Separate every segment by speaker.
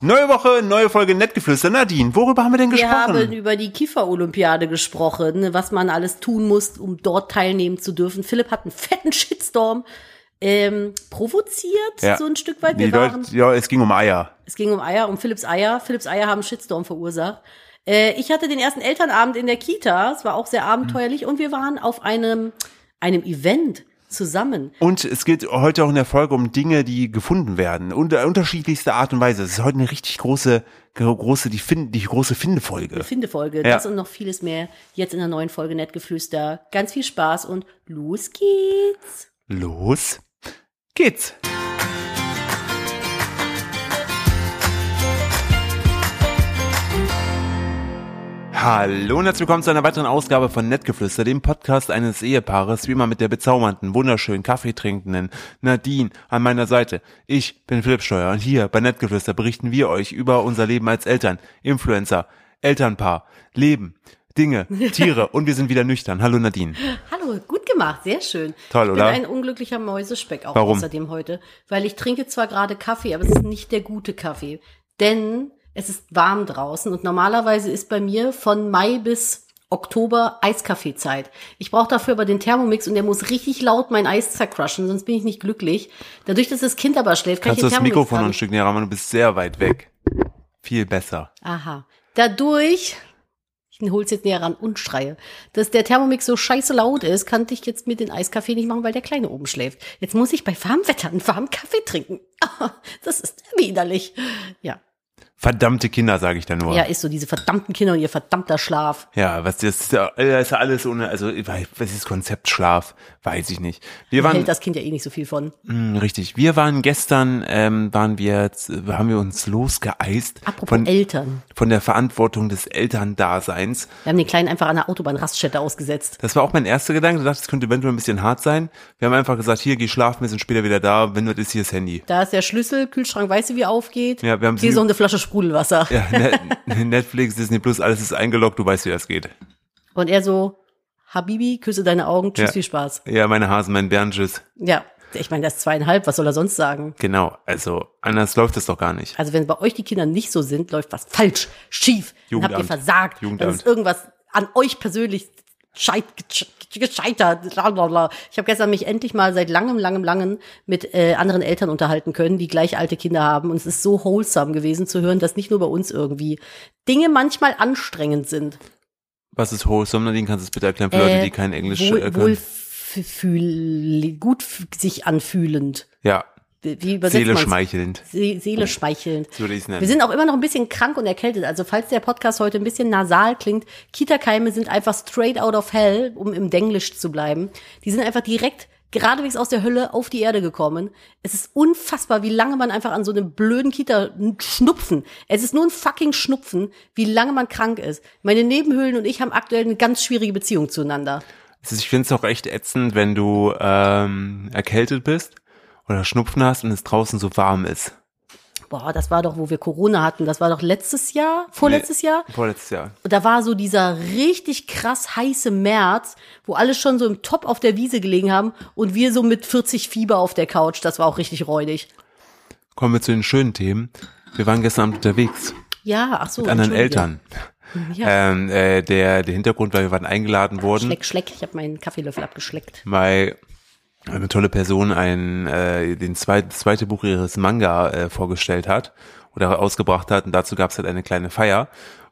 Speaker 1: Neue Woche, neue Folge Nettgeflüster. Nadine, worüber haben wir denn
Speaker 2: Wir
Speaker 1: gesprochen?
Speaker 2: haben über die Kiefer-Olympiade gesprochen, was man alles tun muss, um dort teilnehmen zu dürfen. Philipp hat einen fetten Shitstorm ähm, provoziert,
Speaker 1: Ja.
Speaker 2: so ein Stück weit. Wir
Speaker 1: Die
Speaker 2: waren,
Speaker 1: Leute, ja, es ging um Eier.
Speaker 2: es ging um Eier, um Philipps Eier. Philipps Eier haben Shitstorm verursacht. Äh, ich hatte den ersten Elternabend in der Kita. Es war auch sehr abenteuerlich und wir waren auf einem, einem Event zusammen.
Speaker 1: Und es geht heute auch in der Folge um Dinge, die gefunden werden. Unter unterschiedlichste Art und Weise. Es ist heute eine richtig große, große, die, Find, die große Findefolge.
Speaker 2: Findefolge,
Speaker 1: Ja.
Speaker 2: das und noch vieles mehr jetzt in der neuen Folge Nettgeflüster. Ganz viel Spaß und los geht's.
Speaker 1: Los geht's. Hallo und herzlich willkommen zu einer weiteren Ausgabe von Nettgeflüster, dem Podcast eines Ehepaares, wie immer mit der bezaubernden, wunderschönen, kaffeetrinkenden Nadine an meiner Seite. Ich bin Philipp Steuer und hier bei Nettgeflüster berichten wir euch über unser Leben als Eltern, Influencer, Elternpaar, Leben, Dinge, Tiere und wir sind wieder nüchtern. Hallo Nadine.
Speaker 2: Hallo, gut gemacht, sehr schön.
Speaker 1: Toll,
Speaker 2: ich
Speaker 1: oder?
Speaker 2: bin ein unglücklicher Mäusespeck auch
Speaker 1: Warum?
Speaker 2: außerdem heute, weil ich trinke zwar gerade Kaffee, aber es ist nicht der gute Kaffee, denn es ist warm draußen und normalerweise ist bei mir von Mai bis Oktober Eiskaffeezeit. Ich brauche dafür aber den Thermomix und der muss richtig laut mein Eis zercrushen, sonst bin ich nicht glücklich. Dadurch, dass das Kind aber schläft, kann
Speaker 1: Kannst du
Speaker 2: ich den
Speaker 1: das
Speaker 2: Thermomix
Speaker 1: Mikrofon noch
Speaker 2: dran-
Speaker 1: ein Stück näher ran, du bist sehr weit weg. Viel besser.
Speaker 2: Aha. Dadurch, ich hol's jetzt näher ran und schreie, dass der Thermomix so scheiße laut ist, kann ich jetzt mit den Eiskaffee nicht machen, weil der Kleine oben schläft. Jetzt muss ich bei warmem Wetter einen warmen Kaffee trinken. Das ist widerlich. Ja.
Speaker 1: Verdammte Kinder, sage ich da nur.
Speaker 2: Ja, ist so, diese verdammten Kinder und ihr verdammter Schlaf.
Speaker 1: Ja, was das ist ja, ja alles ohne, also was ist Konzept Schlaf, weiß ich nicht. Wir waren
Speaker 2: hält das Kind ja eh nicht so viel von.
Speaker 1: mh, richtig. Wir waren gestern, ähm, waren wir, äh, haben wir uns losgeeist
Speaker 2: Apropos
Speaker 1: von
Speaker 2: Eltern.
Speaker 1: von der Verantwortung des Elterndaseins.
Speaker 2: Wir haben den Kleinen einfach an der Autobahn-Raststätte ausgesetzt.
Speaker 1: Das war auch mein erster Gedanke. Ich dachte, das könnte eventuell ein bisschen hart sein. Wir haben einfach gesagt, hier geh schlafen, wir sind später wieder da. Wenn du das ist hier das Handy.
Speaker 2: Da ist der Schlüssel, Kühlschrank, weißt du, wie er aufgeht?
Speaker 1: Ja, wir haben
Speaker 2: Hier so eine Flasche Sprudelwasser.
Speaker 1: Ja, Net Netflix, Disney Plus, alles ist eingeloggt. Du weißt, wie das geht.
Speaker 2: Und er so, Habibi, küsse deine Augen, tschüss,
Speaker 1: Ja.
Speaker 2: viel Spaß.
Speaker 1: Ja, meine Hasen, mein Bärenschiss.
Speaker 2: Ja, ich meine, das ist zweieinhalb, was soll er sonst sagen?
Speaker 1: Genau. Also anders läuft es doch gar nicht.
Speaker 2: Also wenn bei euch die Kinder nicht so sind, läuft was falsch, schief, dann habt ihr
Speaker 1: Jugendamt.
Speaker 2: versagt, dann
Speaker 1: Jugendamt.
Speaker 2: ist irgendwas an euch persönlich scheit, gesch- gescheitert. Ich habe gestern mich endlich mal seit langem, langem, langem mit äh, anderen Eltern unterhalten können, die gleich alte Kinder haben. Und es ist so wholesome gewesen zu hören, dass nicht nur bei uns irgendwie Dinge manchmal anstrengend sind.
Speaker 1: Was ist wholesome? Nadine, kannst du es bitte erklären für Leute, die kein Englisch
Speaker 2: wohl,
Speaker 1: äh,
Speaker 2: wohl
Speaker 1: können?
Speaker 2: fühl, gut sich anfühlend.
Speaker 1: Ja,
Speaker 2: Wie übersetzt
Speaker 1: Seele
Speaker 2: man's?
Speaker 1: schmeichelnd.
Speaker 2: Se Seele schmeichelnd.
Speaker 1: So würde ich nennen.
Speaker 2: Wir sind auch immer noch ein bisschen krank und erkältet. Also falls der Podcast heute ein bisschen nasal klingt, Kita-Keime sind einfach straight out of hell, um im Denglisch zu bleiben. Die sind einfach direkt geradewegs aus der Hölle auf die Erde gekommen. Es ist unfassbar, wie lange man einfach an so einem blöden Kita schnupfen. Es ist nur ein fucking Schnupfen, wie lange man krank ist. Meine Nebenhöhlen und ich haben aktuell eine ganz schwierige Beziehung zueinander.
Speaker 1: Ich finde es auch echt ätzend, wenn du ähm, erkältet bist oder Schnupfen hast und es draußen so warm ist.
Speaker 2: Boah, das war doch, wo wir Corona hatten. Das war doch letztes Jahr, vorletztes Jahr.
Speaker 1: Vorletztes Jahr.
Speaker 2: Und da war so dieser richtig krass heiße März, wo alle schon so im Top auf der Wiese gelegen haben und wir so mit 40 Fieber auf der Couch. Das war auch richtig räudig.
Speaker 1: Kommen wir zu den schönen Themen. Wir waren gestern Abend unterwegs
Speaker 2: Ja, ach so.
Speaker 1: mit anderen. Eltern.
Speaker 2: Ja.
Speaker 1: Ähm, äh, der, der Hintergrund war, wir waren eingeladen worden,
Speaker 2: Schleck, schleck. Ich habe meinen Kaffeelöffel abgeschleckt.
Speaker 1: weil eine tolle Person ein, äh, den zweit, zweite Buch ihres Manga äh, vorgestellt hat oder ausgebracht hat. Und dazu gab es halt eine kleine Feier.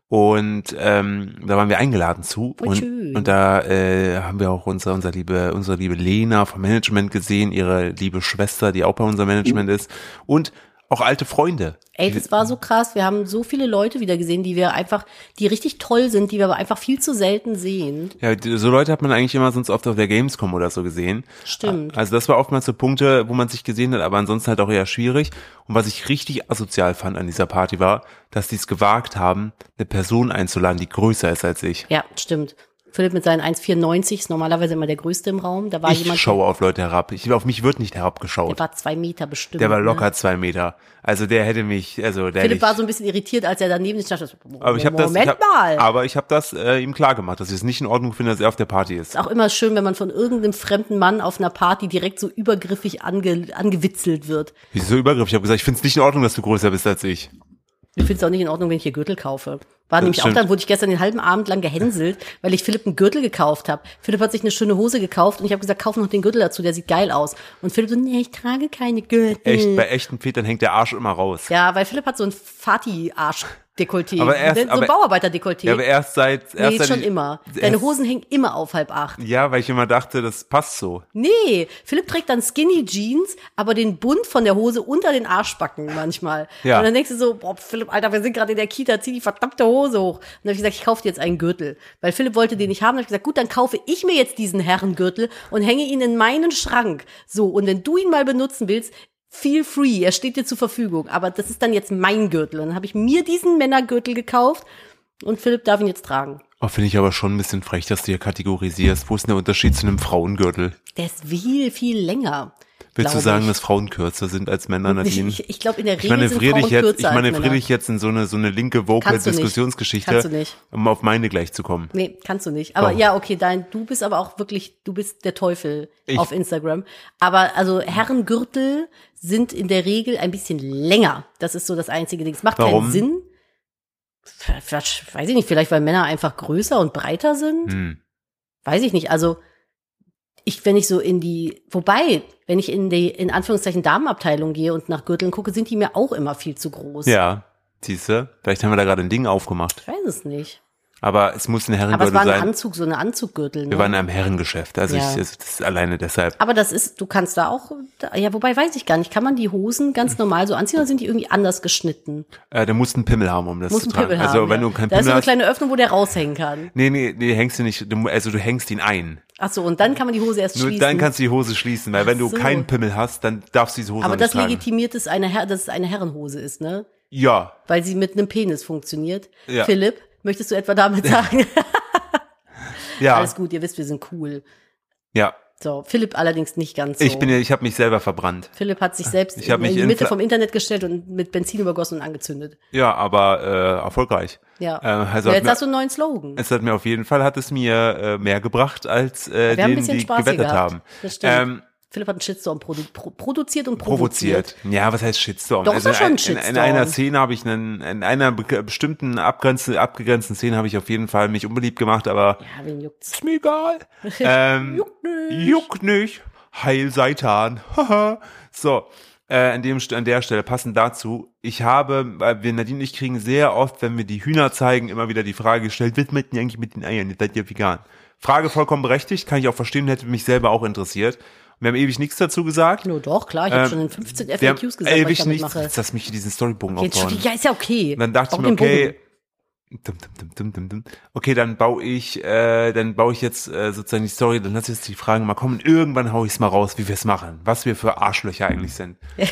Speaker 1: Und ähm, da waren wir eingeladen zu.
Speaker 2: Voll
Speaker 1: und,
Speaker 2: schön.
Speaker 1: und da äh, haben wir auch unsere, unsere liebe unsere liebe Lena vom Management gesehen, ihre liebe Schwester, die auch bei unserem Management ist. Und auch alte Freunde.
Speaker 2: Ey, das war so krass. Wir haben so viele Leute wieder gesehen, die wir einfach, die richtig toll sind, die wir aber einfach viel zu selten sehen.
Speaker 1: Ja, so Leute hat man eigentlich immer sonst oft auf der Gamescom oder so gesehen.
Speaker 2: Stimmt.
Speaker 1: Also das war oftmals so Punkte, wo man sich gesehen hat, aber ansonsten halt auch eher schwierig. Und was ich richtig asozial fand an dieser Party war, dass die es gewagt haben, eine Person einzuladen, die größer ist als ich.
Speaker 2: Ja, stimmt. Philipp mit seinen 1,94 ist normalerweise immer der Größte im Raum. Da war
Speaker 1: Ich
Speaker 2: jemand,
Speaker 1: schaue auf Leute herab. Ich, auf mich wird nicht
Speaker 2: der
Speaker 1: herabgeschaut.
Speaker 2: war zwei Meter bestimmt.
Speaker 1: Der war
Speaker 2: ne?
Speaker 1: locker zwei Meter. Also der hätte mich, also der
Speaker 2: Philipp war so ein bisschen irritiert, als er daneben stand.
Speaker 1: aber ich habe das,
Speaker 2: Moment
Speaker 1: ich hab,
Speaker 2: mal.
Speaker 1: aber ich habe das äh, ihm klar gemacht, dass ich es nicht in Ordnung finde, dass er auf der Party ist.
Speaker 2: ist auch immer schön, wenn man von irgendeinem fremden Mann auf einer Party direkt so übergriffig ange, angewitzelt wird.
Speaker 1: Wieso Übergriff? Ich habe gesagt, ich finde es nicht in Ordnung, dass du größer bist als ich.
Speaker 2: Ich finde es auch nicht in Ordnung, wenn ich hier Gürtel kaufe. War nämlich
Speaker 1: stimmt.
Speaker 2: auch dann, wurde ich gestern den halben Abend lang gehänselt, weil ich Philipp einen Gürtel gekauft habe. Philipp hat sich eine schöne Hose gekauft und ich habe gesagt, kauf noch den Gürtel dazu, der sieht geil aus. Und Philipp so, nee, ich trage keine Gürtel.
Speaker 1: Echt, bei echten Vätern hängt der Arsch immer raus.
Speaker 2: Ja, weil Philipp hat so ein Fati-Arsch-Dekolleté.
Speaker 1: Aber erst-
Speaker 2: so ein
Speaker 1: aber-
Speaker 2: Bauarbeiter-Dekolleté.
Speaker 1: Ja, aber erst seit, erst
Speaker 2: nee,
Speaker 1: seit
Speaker 2: schon
Speaker 1: ich-
Speaker 2: immer. Deine Hosen hängen immer auf halb acht.
Speaker 1: Ja, weil ich immer dachte, das passt so.
Speaker 2: Nee, Philipp trägt dann Skinny Jeans, aber den Bund von der Hose unter den Arschbacken manchmal.
Speaker 1: Ja.
Speaker 2: Und dann denkst du so, boah, Philipp, Alter, wir sind gerade in der Kita, zieh die verdammte Hose hoch. Und dann habe ich gesagt, ich kaufe dir jetzt einen Gürtel. Weil Philipp wollte den nicht haben. Dann habe ich gesagt, gut, dann kaufe ich mir jetzt diesen Herrengürtel und hänge ihn in meinen Schrank. So, und wenn du ihn mal benutzen willst, feel free, er steht dir zur Verfügung. Aber das ist dann jetzt mein Gürtel. Und dann habe ich mir diesen Männergürtel gekauft und Philipp darf ihn jetzt tragen.
Speaker 1: Oh, finde ich aber schon ein bisschen frech, dass du hier kategorisierst. Wo ist denn der Unterschied zu einem Frauengürtel?
Speaker 2: Der ist viel, viel länger.
Speaker 1: Willst du sagen,
Speaker 2: ich.
Speaker 1: dass Frauen kürzer sind als Männer, Nadine?
Speaker 2: Ich, ich glaube, in der
Speaker 1: Ich
Speaker 2: Regel sind
Speaker 1: manövriere
Speaker 2: Frauen
Speaker 1: dich jetzt, ich manövriere dich jetzt in so eine, so eine linke woke
Speaker 2: Kannst du nicht.
Speaker 1: Um auf meine gleich zu kommen.
Speaker 2: Nee, kannst du nicht. Aber
Speaker 1: Warum?
Speaker 2: ja, okay, dein, du bist aber auch wirklich, du bist der Teufel
Speaker 1: Ich-
Speaker 2: auf Instagram. Aber also Herrengürtel sind in der Regel ein bisschen länger. Das ist so das einzige Ding. Es macht
Speaker 1: Warum?
Speaker 2: keinen Sinn. Vielleicht, weiß ich nicht, vielleicht weil Männer einfach größer und breiter sind.
Speaker 1: Hm.
Speaker 2: Weiß ich nicht. Also ich, wenn ich so in die, wobei, wenn ich in die, in Anführungszeichen Damenabteilung gehe und nach Gürteln gucke, sind die mir auch immer viel zu groß.
Speaker 1: Ja, siehst du? Vielleicht haben wir da gerade ein Ding aufgemacht.
Speaker 2: Ich weiß es nicht.
Speaker 1: Aber es muss ein
Speaker 2: Aber es
Speaker 1: Herrengürtel
Speaker 2: war ein
Speaker 1: sein.
Speaker 2: Anzug, so eine Anzuggürtel.
Speaker 1: Wir
Speaker 2: Ne?
Speaker 1: waren in einem Herrengeschäft. Also
Speaker 2: Ja.
Speaker 1: ich, das ist alleine deshalb.
Speaker 2: Aber das ist, du kannst da auch, ja, wobei weiß ich gar nicht, kann man die Hosen ganz normal so anziehen oder sind die irgendwie anders geschnitten?
Speaker 1: Äh, der muss einen Pimmel haben, um das
Speaker 2: Muss
Speaker 1: zu tragen.
Speaker 2: Pimmel
Speaker 1: also
Speaker 2: haben.
Speaker 1: wenn
Speaker 2: ja.
Speaker 1: du keinen
Speaker 2: da ist so
Speaker 1: Pimmel
Speaker 2: eine
Speaker 1: hast.
Speaker 2: kleine Öffnung, wo der raushängen kann.
Speaker 1: Nee, nee, nee, hängst du nicht. Du, also du hängst ihn ein.
Speaker 2: Ach so, und dann kann man die Hose erst
Speaker 1: Nur
Speaker 2: schließen.
Speaker 1: dann kannst du die Hose schließen, weil
Speaker 2: Ach
Speaker 1: wenn du
Speaker 2: so.
Speaker 1: keinen Pimmel hast, dann darfst du diese Hose
Speaker 2: Aber das
Speaker 1: nicht tragen.
Speaker 2: legitimiert es, eine Her dass es eine Herrenhose ist, ne?
Speaker 1: Ja,
Speaker 2: Weil sie mit einem Penis funktioniert.
Speaker 1: Ja.
Speaker 2: Philipp, möchtest du etwa damit sagen?
Speaker 1: ja,
Speaker 2: Alles gut, ihr wisst, wir sind cool.
Speaker 1: ja.
Speaker 2: So, Philipp allerdings nicht ganz so.
Speaker 1: Ich bin ja, ich habe mich selber verbrannt.
Speaker 2: Philipp hat sich selbst in, in die Mitte vom Internet gestellt und mit Benzin übergossen und angezündet.
Speaker 1: Ja, aber äh, erfolgreich.
Speaker 2: Ja.
Speaker 1: Äh, also
Speaker 2: ja jetzt
Speaker 1: mir-
Speaker 2: hast du einen neuen Slogan.
Speaker 1: Es hat mir auf jeden Fall hat es mir äh, mehr gebracht als äh,
Speaker 2: Wir haben ein
Speaker 1: denen,
Speaker 2: bisschen
Speaker 1: die gewettet
Speaker 2: gehabt.
Speaker 1: haben.
Speaker 2: Das stimmt.
Speaker 1: Ähm,
Speaker 2: Philipp hat einen Shitstorm produ pro produziert und provoziert.
Speaker 1: provoziert. Ja, was heißt Shitstorm?
Speaker 2: Doch, ist doch schon ein
Speaker 1: in, in, in
Speaker 2: Shitstorm.
Speaker 1: einer Szene habe ich einen, in einer be- bestimmten abgrenzten, abgegrenzten Szene habe ich auf jeden Fall mich unbeliebt gemacht, aber
Speaker 2: Ja, wen juckt's?
Speaker 1: ist mir egal. ähm,
Speaker 2: Juckt nicht.
Speaker 1: Juckt nicht. Heil Seitan. So. Äh, an, dem, an der Stelle passend dazu, ich habe, weil wir Nadine und ich kriegen sehr oft, wenn wir die Hühner zeigen, immer wieder die Frage gestellt, was macht ihr eigentlich mit den Eiern? Ihr seid ja vegan. Frage vollkommen berechtigt, kann ich auch verstehen, hätte mich selber auch interessiert. Wir haben ewig nichts dazu gesagt.
Speaker 2: Nur doch, klar, ich habe
Speaker 1: Ähm,
Speaker 2: schon in 15
Speaker 1: Wir haben
Speaker 2: FAQs gesagt, was ich
Speaker 1: ewig
Speaker 2: damit
Speaker 1: nichts,
Speaker 2: mache.
Speaker 1: lass mich diesen Storybogen
Speaker 2: Jetzt,
Speaker 1: aufbauen.
Speaker 2: ja, ist ja okay.
Speaker 1: Und dann dachte ich mir, okay, dum, dum, dum, okay, dann baue ich, äh, dann baue ich jetzt äh, sozusagen die Story, dann lass ich jetzt die Fragen mal kommen. Irgendwann hau ich's mal raus, wie wir es machen, was wir für Arschlöcher eigentlich sind.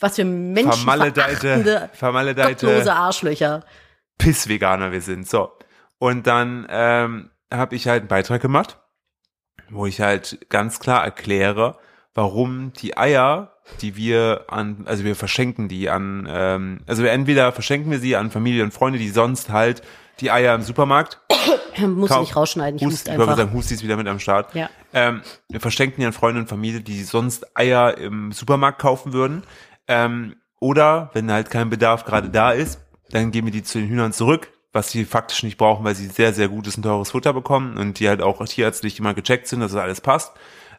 Speaker 2: Was für menschenverachtende,
Speaker 1: Vermaledeite, vermaledeite
Speaker 2: gottlose Arschlöcher.
Speaker 1: Pissveganer wir sind. So. Und dann ähm, habe ich halt einen Beitrag gemacht, wo ich halt ganz klar erkläre, warum die Eier, die wir an, also wir verschenken die an, ähm, also entweder verschenken wir sie an Familie und Freunde, die sonst halt die Eier im Supermarkt
Speaker 2: Muss
Speaker 1: Kauf-
Speaker 2: nicht rausschneiden, ich
Speaker 1: Hust,
Speaker 2: hust
Speaker 1: ich
Speaker 2: einfach.
Speaker 1: sagen, Husti ist wieder mit am Start.
Speaker 2: Ja.
Speaker 1: Ähm, wir verschenken die an Freunde und Familie, die sonst Eier im Supermarkt kaufen würden. Ähm, oder wenn halt kein Bedarf gerade da ist, dann geben wir die zu den Hühnern zurück, was sie faktisch nicht brauchen, weil sie sehr, sehr gutes und teures Futter bekommen und die halt auch tierärztlich immer gecheckt sind, dass das alles passt.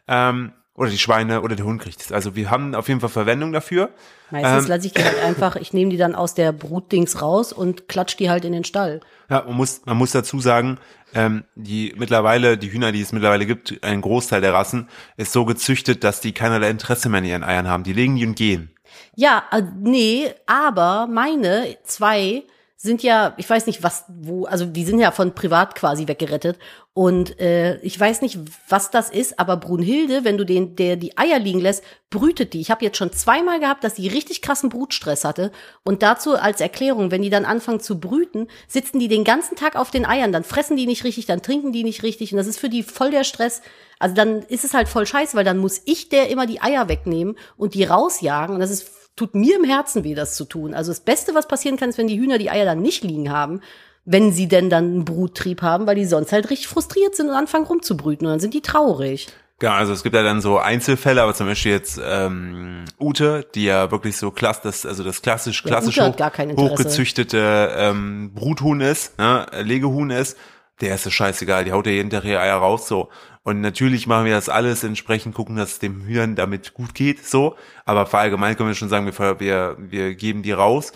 Speaker 1: Ähm, oder die Schweine oder der Hund kriegt es. Also wir haben auf jeden Fall Verwendung dafür.
Speaker 2: Meistens
Speaker 1: Ähm,
Speaker 2: lasse ich die halt einfach, ich nehme die dann aus der Brutdings raus und klatsch die halt in den Stall.
Speaker 1: Ja, man muss, man muss dazu sagen, ähm, die mittlerweile, die Hühner, die es mittlerweile gibt, ein Großteil der Rassen, ist so gezüchtet, dass die keinerlei Interesse mehr an ihren Eiern haben. Die legen die und gehen.
Speaker 2: Ja, äh, nee, aber meine zwei sind ja, ich weiß nicht was, wo, also die sind ja von privat quasi weggerettet. Und äh, ich weiß nicht, was das ist, aber Brunhilde, wenn du den, der die Eier liegen lässt, brütet die. Ich habe jetzt schon zweimal gehabt, dass die richtig krassen Brutstress hatte. Und dazu als Erklärung, wenn die dann anfangen zu brüten, sitzen die den ganzen Tag auf den Eiern, dann fressen die nicht richtig, dann trinken die nicht richtig. Und das ist für die voll der Stress. Also dann ist es halt voll scheiße, weil dann muss ich der immer die Eier wegnehmen und die rausjagen. Und das ist tut mir im Herzen weh, das zu tun. Also das Beste, was passieren kann, ist, wenn die Hühner die Eier dann nicht liegen haben, wenn sie denn dann einen Bruttrieb haben, weil die sonst halt richtig frustriert sind und anfangen rumzubrüten und dann sind die traurig.
Speaker 1: Genau, also es gibt ja dann so Einzelfälle, aber zum Beispiel jetzt ähm, Ute, die ja wirklich so klass, das, also das klassisch,
Speaker 2: Ja,
Speaker 1: klassisch
Speaker 2: Ute hat
Speaker 1: hoch, hochgezüchtete ähm, Bruthuhn ist, ne, Legehuhn ist, der ist es scheißegal, die haut ja jeden Tag ihre Eier raus, so. Und natürlich machen wir das alles entsprechend, gucken, dass es dem Hühnern damit gut geht, so. Aber verallgemein können wir schon sagen, wir, wir, wir geben die raus.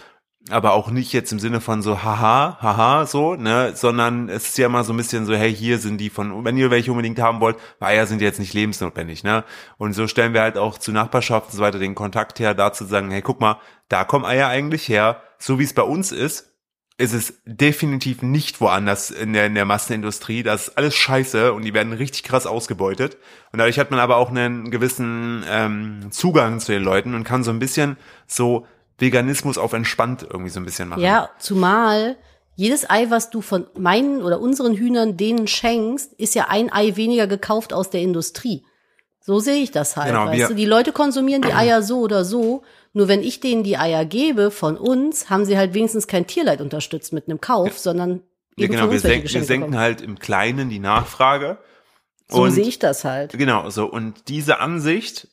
Speaker 1: Aber auch nicht jetzt im Sinne von so haha, haha, so, ne, sondern es ist ja immer so ein bisschen so, hey, hier sind die von, wenn ihr welche unbedingt haben wollt, weil Eier sind jetzt nicht lebensnotwendig, ne, und so stellen wir halt auch zu Nachbarschaft und so weiter den Kontakt her, dazu zu sagen, hey, guck mal, da kommen Eier eigentlich her, so wie es bei uns ist, ist es definitiv nicht woanders in der, in der Massenindustrie. Das ist alles scheiße und die werden richtig krass ausgebeutet. Und dadurch hat man aber auch einen gewissen ähm, Zugang zu den Leuten und kann so ein bisschen so Veganismus auf entspannt irgendwie so ein bisschen machen.
Speaker 2: Ja, zumal jedes Ei, was du von meinen oder unseren Hühnern denen schenkst, ist ja ein Ei weniger gekauft aus der Industrie. So sehe ich das halt.
Speaker 1: Genau,
Speaker 2: weißt du? Die Leute konsumieren die Eier so oder so. Nur wenn ich denen die Eier gebe von uns, haben sie halt wenigstens kein Tierleid unterstützt mit einem Kauf, sondern
Speaker 1: Ja, genau, wir, senken, wir senken halt im Kleinen die Nachfrage.
Speaker 2: So
Speaker 1: und
Speaker 2: sehe ich das halt.
Speaker 1: Genau, so. Und diese Ansicht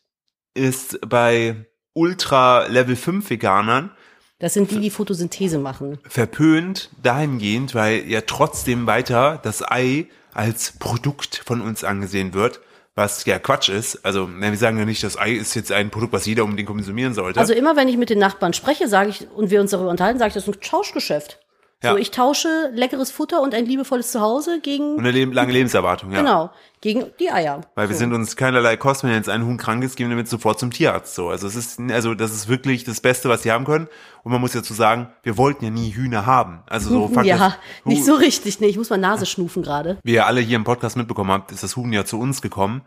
Speaker 1: ist bei Ultra Level 5 Veganern
Speaker 2: Das sind die, die Photosynthese machen.
Speaker 1: verpönt dahingehend, weil ja trotzdem weiter das Ei als Produkt von uns angesehen wird, was ja Quatsch ist. Also, wir sagen ja nicht, das Ei ist jetzt ein Produkt, was jeder unbedingt konsumieren sollte.
Speaker 2: Also immer wenn ich mit den Nachbarn spreche, sage ich und wir uns darüber unterhalten, sage ich, das ist ein Tauschgeschäft.
Speaker 1: Ja.
Speaker 2: So, ich tausche leckeres Futter und ein liebevolles Zuhause gegen
Speaker 1: und eine leb- lange Lebenserwartung, ja.
Speaker 2: genau gegen die Eier.
Speaker 1: Weil wir
Speaker 2: so.
Speaker 1: sind uns keinerlei Kosten, wenn jetzt ein Huhn krank ist, gehen wir damit sofort zum Tierarzt. So, also es ist, also das ist wirklich das Beste, was sie haben können. Und man muss dazu sagen, wir wollten ja nie Hühner haben. Also so Fakt
Speaker 2: ja, nicht so richtig. Nee, ich muss mal Nase schnufen gerade.
Speaker 1: wie ihr alle hier im Podcast mitbekommen habt, ist das Huhn ja zu uns gekommen.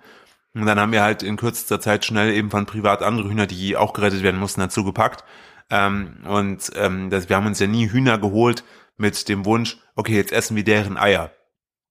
Speaker 1: Und dann haben wir halt in kürzester Zeit schnell eben von privat andere Hühner, die auch gerettet werden mussten, dazu gepackt. Ähm, und ähm, das, wir haben uns ja nie Hühner geholt mit dem Wunsch, okay, jetzt essen wir deren Eier.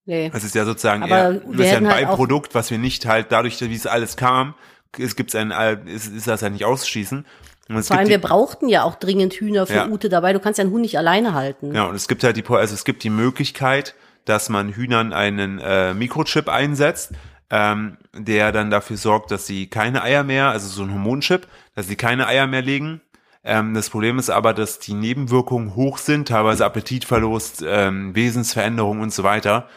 Speaker 2: Nee.
Speaker 1: Das ist ja sozusagen
Speaker 2: Aber
Speaker 1: eher, das ist ja ein
Speaker 2: halt
Speaker 1: Beiprodukt, was wir nicht halt dadurch, wie es alles kam, es gibt's ein, ist, ist das ja nicht ausschließen. Und
Speaker 2: Vor allem, wir brauchten ja auch dringend Hühner für
Speaker 1: Ja.
Speaker 2: Ute dabei. Du kannst ja einen Huhn nicht alleine halten.
Speaker 1: ja, und es gibt halt die, also es gibt die Möglichkeit, dass man Hühnern einen äh, Mikrochip einsetzt, ähm, der dann dafür sorgt, dass sie keine Eier mehr, also so ein Hormonchip, dass sie keine Eier mehr legen. Ähm, das Problem ist aber, dass die Nebenwirkungen hoch sind, teilweise Appetitverlust, ähm, Wesensveränderung und so weiter.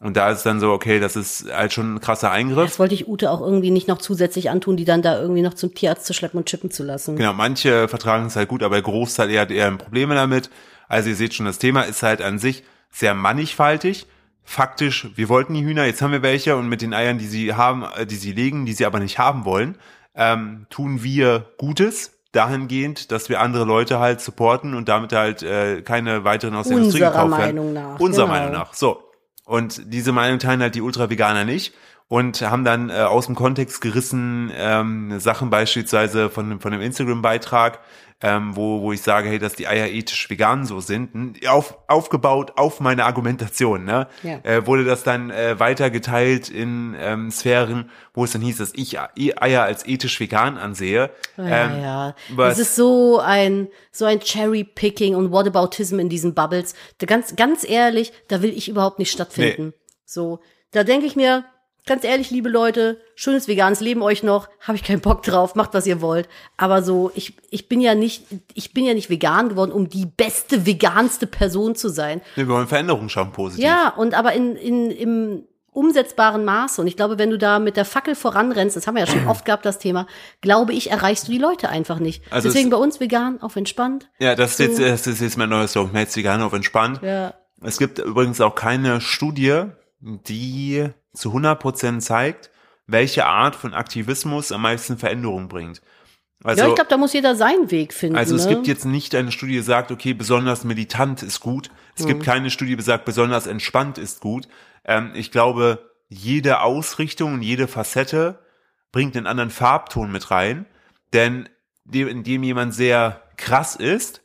Speaker 1: Und da ist dann so, okay, das ist halt schon ein krasser Eingriff.
Speaker 2: Das wollte ich Ute auch irgendwie nicht noch zusätzlich antun, die dann da irgendwie noch zum Tierarzt zu schleppen und chippen zu lassen.
Speaker 1: Genau, manche vertragen es halt gut, aber der Großteil eher, eher Probleme damit. Also ihr seht schon, das Thema ist halt an sich sehr mannigfaltig. Faktisch, wir wollten die Hühner, jetzt haben wir welche und mit den Eiern, die sie haben, äh, die sie legen, die sie aber nicht haben wollen, ähm, tun wir Gutes dahingehend, dass wir andere Leute halt supporten und damit halt äh, keine weiteren aus der Industrie
Speaker 2: Unserer
Speaker 1: gekauft werden.
Speaker 2: Meinung nach,
Speaker 1: Unserer
Speaker 2: genau.
Speaker 1: Meinung nach. So. Und diese Meinung teilen halt die Ultra-Veganer nicht und haben dann äh, aus dem Kontext gerissen ähm, Sachen beispielsweise von, dem- von dem Instagram-Beitrag, ähm, wo, wo ich sage, hey, dass die Eier ethisch vegan so sind, n- auf, aufgebaut auf meine Argumentation, ne?
Speaker 2: Ja.
Speaker 1: Äh, wurde das dann äh, weiter geteilt in ähm, Sphären, wo es dann hieß, dass ich E- Eier als ethisch vegan ansehe.
Speaker 2: Ja,
Speaker 1: Ähm,
Speaker 2: ja. Es ist so ein, so ein Cherry-Picking und Whataboutism in diesen Bubbles. Da ganz, ganz ehrlich, da will ich überhaupt nicht stattfinden. So. Da denke ich mir, ganz ehrlich, liebe Leute, schönes veganes Leben euch noch, habe ich keinen Bock drauf, macht was ihr wollt. Aber so, ich, ich bin ja nicht, ich bin ja nicht vegan geworden, um die beste, veganste Person zu sein.
Speaker 1: wir wollen Veränderungen schaffen, positiv.
Speaker 2: Ja, und aber in, in, im umsetzbaren Maße. Und ich glaube, wenn du da mit der Fackel voranrennst, das haben wir ja schon oft gehabt, das Thema, glaube ich, erreichst du die Leute einfach nicht.
Speaker 1: Also
Speaker 2: Deswegen
Speaker 1: es-
Speaker 2: bei uns vegan, auf entspannt.
Speaker 1: Ja, das ist,
Speaker 2: So.
Speaker 1: jetzt, das ist jetzt mein neues Slogan, jetzt vegan auf entspannt.
Speaker 2: Ja.
Speaker 1: Es gibt übrigens auch keine Studie, die zu 100% zeigt, welche Art von Aktivismus am meisten Veränderung bringt. Also,
Speaker 2: ja, ich glaube, da muss jeder seinen Weg finden.
Speaker 1: also es
Speaker 2: ne?
Speaker 1: gibt jetzt nicht eine Studie, die sagt, okay, besonders militant ist gut. Es
Speaker 2: Mhm.
Speaker 1: gibt keine Studie, die sagt, besonders entspannt ist gut. Ähm, ich glaube, jede Ausrichtung und jede Facette bringt einen anderen Farbton mit rein. Denn dem, indem jemand sehr krass ist,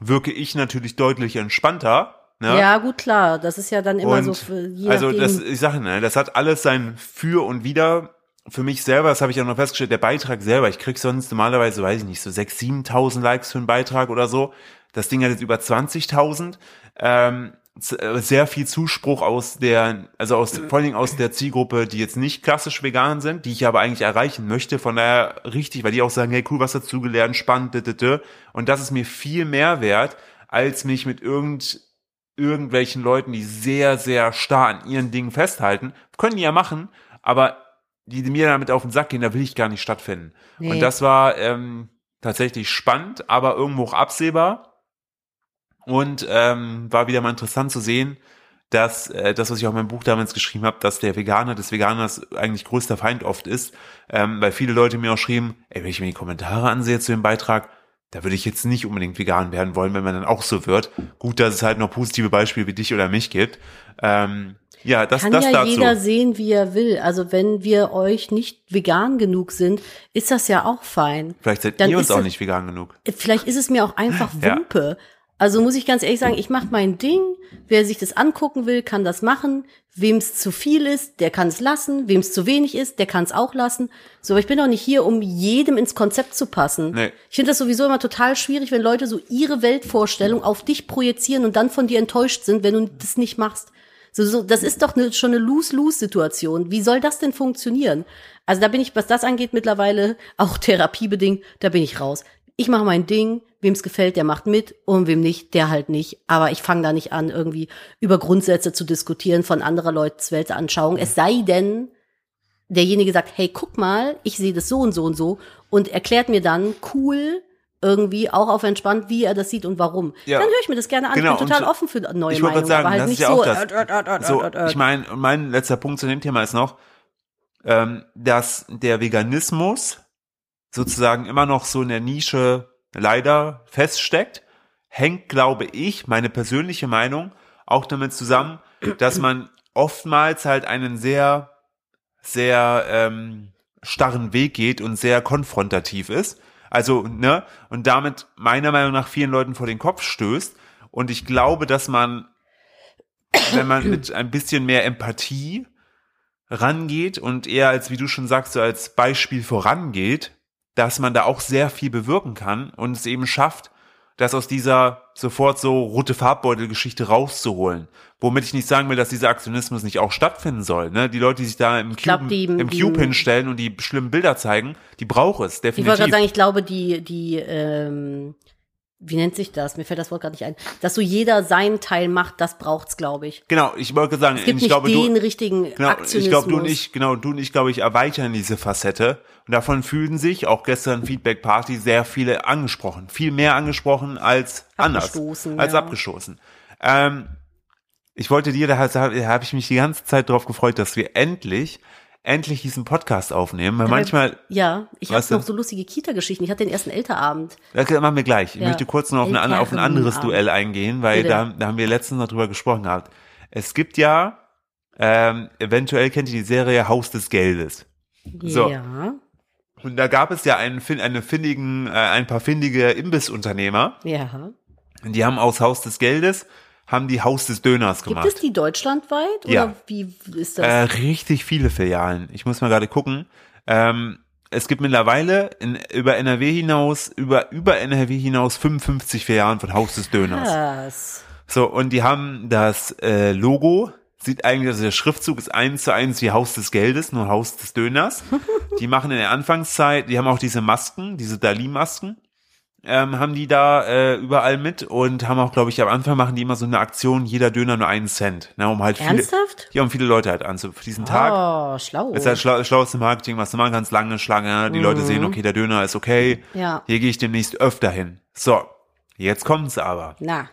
Speaker 1: wirke ich natürlich deutlich entspannter. Ne?
Speaker 2: Ja, gut, klar. Das ist ja dann immer
Speaker 1: Und
Speaker 2: so für je
Speaker 1: also das, ich sage, ne, das hat alles sein Für und Wider. Für mich selber, das habe ich auch noch festgestellt, der Beitrag selber, ich krieg sonst normalerweise, weiß ich nicht, so 6.000, 7.000 Likes für einen Beitrag oder so. Das Ding hat jetzt über 20.000. Ähm, äh, sehr viel Zuspruch aus der, also aus, vor allen Dingen aus der Zielgruppe, die jetzt nicht klassisch vegan sind, die ich aber eigentlich erreichen möchte. Von daher richtig, weil die auch sagen, hey, cool, was dazugelernt, spannend, d, d, d. und das ist mir viel mehr wert, als mich mit irgend, irgendwelchen Leuten, die sehr, sehr starr an ihren Dingen festhalten, können die ja machen, aber die mir damit auf den Sack gehen, da will ich gar nicht stattfinden.
Speaker 2: Nee.
Speaker 1: Und das war ähm, tatsächlich spannend, aber irgendwo auch absehbar. Und ähm, war wieder mal interessant zu sehen, dass äh, das, was ich auch in meinem Buch damals geschrieben habe, dass der Veganer des Veganers eigentlich größter Feind oft ist, ähm, weil viele Leute mir auch schrieben, ey, wenn ich mir die Kommentare ansehe zu dem Beitrag, da würde ich jetzt nicht unbedingt vegan werden wollen, wenn man dann auch so wird. Gut, dass es halt noch positive Beispiele wie dich oder mich gibt. Ähm, ja, das,
Speaker 2: Kann
Speaker 1: das
Speaker 2: ja
Speaker 1: dazu.
Speaker 2: jeder sehen, wie er will. Also wenn wir euch nicht vegan genug sind, ist das ja auch fein.
Speaker 1: Vielleicht seid
Speaker 2: Dann
Speaker 1: ihr uns auch nicht vegan genug.
Speaker 2: Vielleicht ist es mir auch einfach
Speaker 1: Ja.
Speaker 2: Also muss ich ganz ehrlich sagen, ich mache mein Ding. Wer sich das angucken will, kann das machen. Wem es zu viel ist, der kann es lassen. Wem es zu wenig ist, der kann es auch lassen. So, aber ich bin auch nicht hier, um jedem ins Konzept zu passen.
Speaker 1: Nee.
Speaker 2: Ich finde das sowieso immer total schwierig, wenn Leute so ihre Weltvorstellung auf dich projizieren und dann von dir enttäuscht sind, wenn du das nicht machst. So, so, das ist doch ne, schon eine Lose-Lose-Situation. Wie soll das denn funktionieren? Also da bin ich, was das angeht, mittlerweile auch therapiebedingt, da bin ich raus. Ich mache mein Ding, wem es gefällt, der macht mit und wem nicht, der halt nicht. Aber ich fange da nicht an, irgendwie über Grundsätze zu diskutieren von anderer Leute Weltanschauung. Es sei denn, derjenige sagt, hey, guck mal, ich sehe das so und so und so und erklärt mir dann cool irgendwie auch auf entspannt, wie er das sieht und warum.
Speaker 1: Ja.
Speaker 2: Dann höre ich mir das gerne an.
Speaker 1: Genau,
Speaker 2: ich bin total
Speaker 1: und
Speaker 2: offen für neue
Speaker 1: ich
Speaker 2: Meinungen,
Speaker 1: sagen,
Speaker 2: aber halt
Speaker 1: das ist
Speaker 2: nicht
Speaker 1: ja
Speaker 2: so.
Speaker 1: auch das.
Speaker 2: äh, äh, äh,
Speaker 1: So,
Speaker 2: äh, äh.
Speaker 1: ich meine, mein letzter Punkt zu dem Thema ist noch, ähm, dass der Veganismus sozusagen immer noch so in der Nische leider feststeckt, hängt, glaube ich, meine persönliche Meinung auch damit zusammen, dass man oftmals halt einen sehr, sehr ähm, starren Weg geht und sehr konfrontativ ist. Also, ne, und damit meiner Meinung nach vielen Leuten vor den Kopf stößt. Und ich glaube, dass man, wenn man mit ein bisschen mehr Empathie rangeht und eher als, wie du schon sagst, so als Beispiel vorangeht, dass man da auch sehr viel bewirken kann und es eben schafft, das aus dieser sofort so rote Farbbeutel-Geschichte rauszuholen. Womit ich nicht sagen will, dass dieser Aktionismus nicht auch stattfinden soll. Ne? Die Leute, die sich da im
Speaker 2: glaub,
Speaker 1: Cube,
Speaker 2: die-
Speaker 1: im
Speaker 2: die-
Speaker 1: Cube hinstellen und die schlimmen Bilder zeigen, die braucht es,
Speaker 2: Ich wollte
Speaker 1: definitiv.
Speaker 2: gerade sagen, ich glaube, die, die, ähm, wie nennt sich das? Mir fällt das Wort gerade nicht ein. Dass so jeder seinen Teil macht, das braucht's, glaube ich.
Speaker 1: genau, ich wollte sagen,
Speaker 2: Es gibt
Speaker 1: ich
Speaker 2: nicht
Speaker 1: glaube,
Speaker 2: den
Speaker 1: du,
Speaker 2: richtigen
Speaker 1: Genau,
Speaker 2: Aktionismus.
Speaker 1: ich glaube, du und ich, genau, du und ich, glaube ich, erweitern diese Facette. Und davon fühlen sich auch gestern Feedback Party sehr viele angesprochen. Viel mehr angesprochen als anders.
Speaker 2: Abgestoßen,
Speaker 1: Als
Speaker 2: ja.
Speaker 1: abgestoßen. Ähm, ich wollte dir, da, da habe ich mich die ganze Zeit darauf gefreut, dass wir endlich, endlich diesen Podcast aufnehmen. Weil manchmal,
Speaker 2: Ja, ich habe noch so lustige Kita-Geschichten. Ich hatte den ersten Elterabend.
Speaker 1: das machen wir gleich. Ich
Speaker 2: Ja.
Speaker 1: möchte kurz noch auf, eine, auf ein anderes
Speaker 2: Elternabend.
Speaker 1: Duell eingehen, weil da, da haben wir letztens noch drüber gesprochen gehabt. Es gibt ja, ähm, eventuell kennt ihr die Serie Haus des Geldes. So.
Speaker 2: Ja,
Speaker 1: Und da gab es ja einen, fin- eine findigen, äh, ein paar findige Imbissunternehmer.
Speaker 2: ja.
Speaker 1: Und die haben aus Haus des Geldes, haben die Haus des Döners
Speaker 2: Gibt
Speaker 1: gemacht.
Speaker 2: es die deutschlandweit? Oder
Speaker 1: Ja.
Speaker 2: wie ist das?
Speaker 1: Äh, richtig viele Filialen. Ich muss mal gerade gucken. Ähm, es gibt mittlerweile in, über NRW hinaus, über, über NRW hinaus 55 Filialen von Haus des Döners.
Speaker 2: Was?
Speaker 1: So, und die haben das äh, Logo, sieht eigentlich, also der Schriftzug ist eins zu eins wie Haus des Geldes, nur Haus des Döners. die machen in der Anfangszeit, die haben auch diese Masken, diese Dali-Masken, ähm, haben die da äh, überall mit und haben auch, glaube ich, am Anfang machen die immer so eine Aktion, jeder Döner nur einen Cent, ne, um halt viele,
Speaker 2: Ernsthaft?
Speaker 1: ja, um viele Leute halt anzu, für diesen Tag.
Speaker 2: Oh, schlau.
Speaker 1: Das ist halt schlau, schlaueste Marketing, was du machen kannst, lange Schlange, die Leute sehen, okay, der Döner ist okay,
Speaker 2: Mhm. Ja.
Speaker 1: hier gehe ich demnächst öfter hin. So, jetzt kommt's aber.
Speaker 2: Na,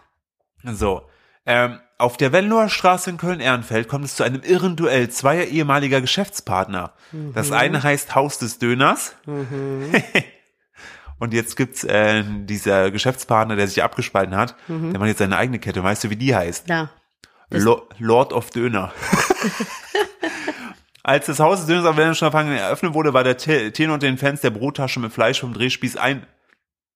Speaker 1: So, ähm, auf der Venloer Straße in Köln-Ehrenfeld kommt es zu einem irren Duell zweier ehemaliger Geschäftspartner. Das eine heißt Haus des Döners. Und jetzt gibt's äh, dieser Geschäftspartner, der sich abgespalten hat, der macht jetzt seine eigene Kette. Weißt du, wie die heißt?
Speaker 2: na.
Speaker 1: Lo Lord of Döner. Als das Haus des Döners auf Wellenstraße eröffnet wurde, war der Te- Tenor und den Fans der Brottasche mit Fleisch vom Drehspieß ein.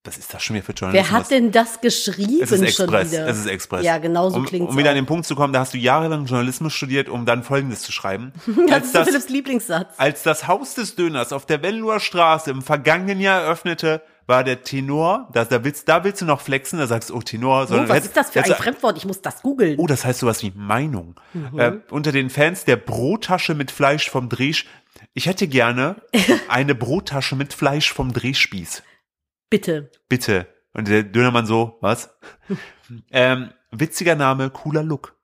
Speaker 1: Was ist das schon wieder für Journalismus?
Speaker 2: Wer hat denn das geschrieben
Speaker 1: Es ist
Speaker 2: schon
Speaker 1: Express.
Speaker 2: wieder?
Speaker 1: Es ist Express.
Speaker 2: Ja, genau so
Speaker 1: um,
Speaker 2: klingt's
Speaker 1: Um wieder an
Speaker 2: auch.
Speaker 1: den Punkt zu kommen, da hast du jahrelang Journalismus studiert, um dann Folgendes zu schreiben.
Speaker 2: Das
Speaker 1: als,
Speaker 2: ist
Speaker 1: das,
Speaker 2: Philipps Lieblingssatz.
Speaker 1: als das Haus des Döners auf der Venloer Straße im vergangenen Jahr eröffnete, war der Tenor, da, da willst, da willst du noch flexen, da sagst du, oh Tenor,
Speaker 2: Oh,
Speaker 1: sondern
Speaker 2: was
Speaker 1: jetzt-
Speaker 2: ist das für
Speaker 1: jetzt-
Speaker 2: ein Fremdwort? Ich muss das googeln.
Speaker 1: Oh, das heißt sowas wie Meinung.
Speaker 2: Mhm.
Speaker 1: Äh, unter den Fans der Brottasche mit Fleisch vom Drehsch. Ich hätte gerne eine Brottasche mit Fleisch vom Drehspieß.
Speaker 2: Bitte.
Speaker 1: Bitte. Und der Dönermann so, was? ähm, witziger Name, cooler Look.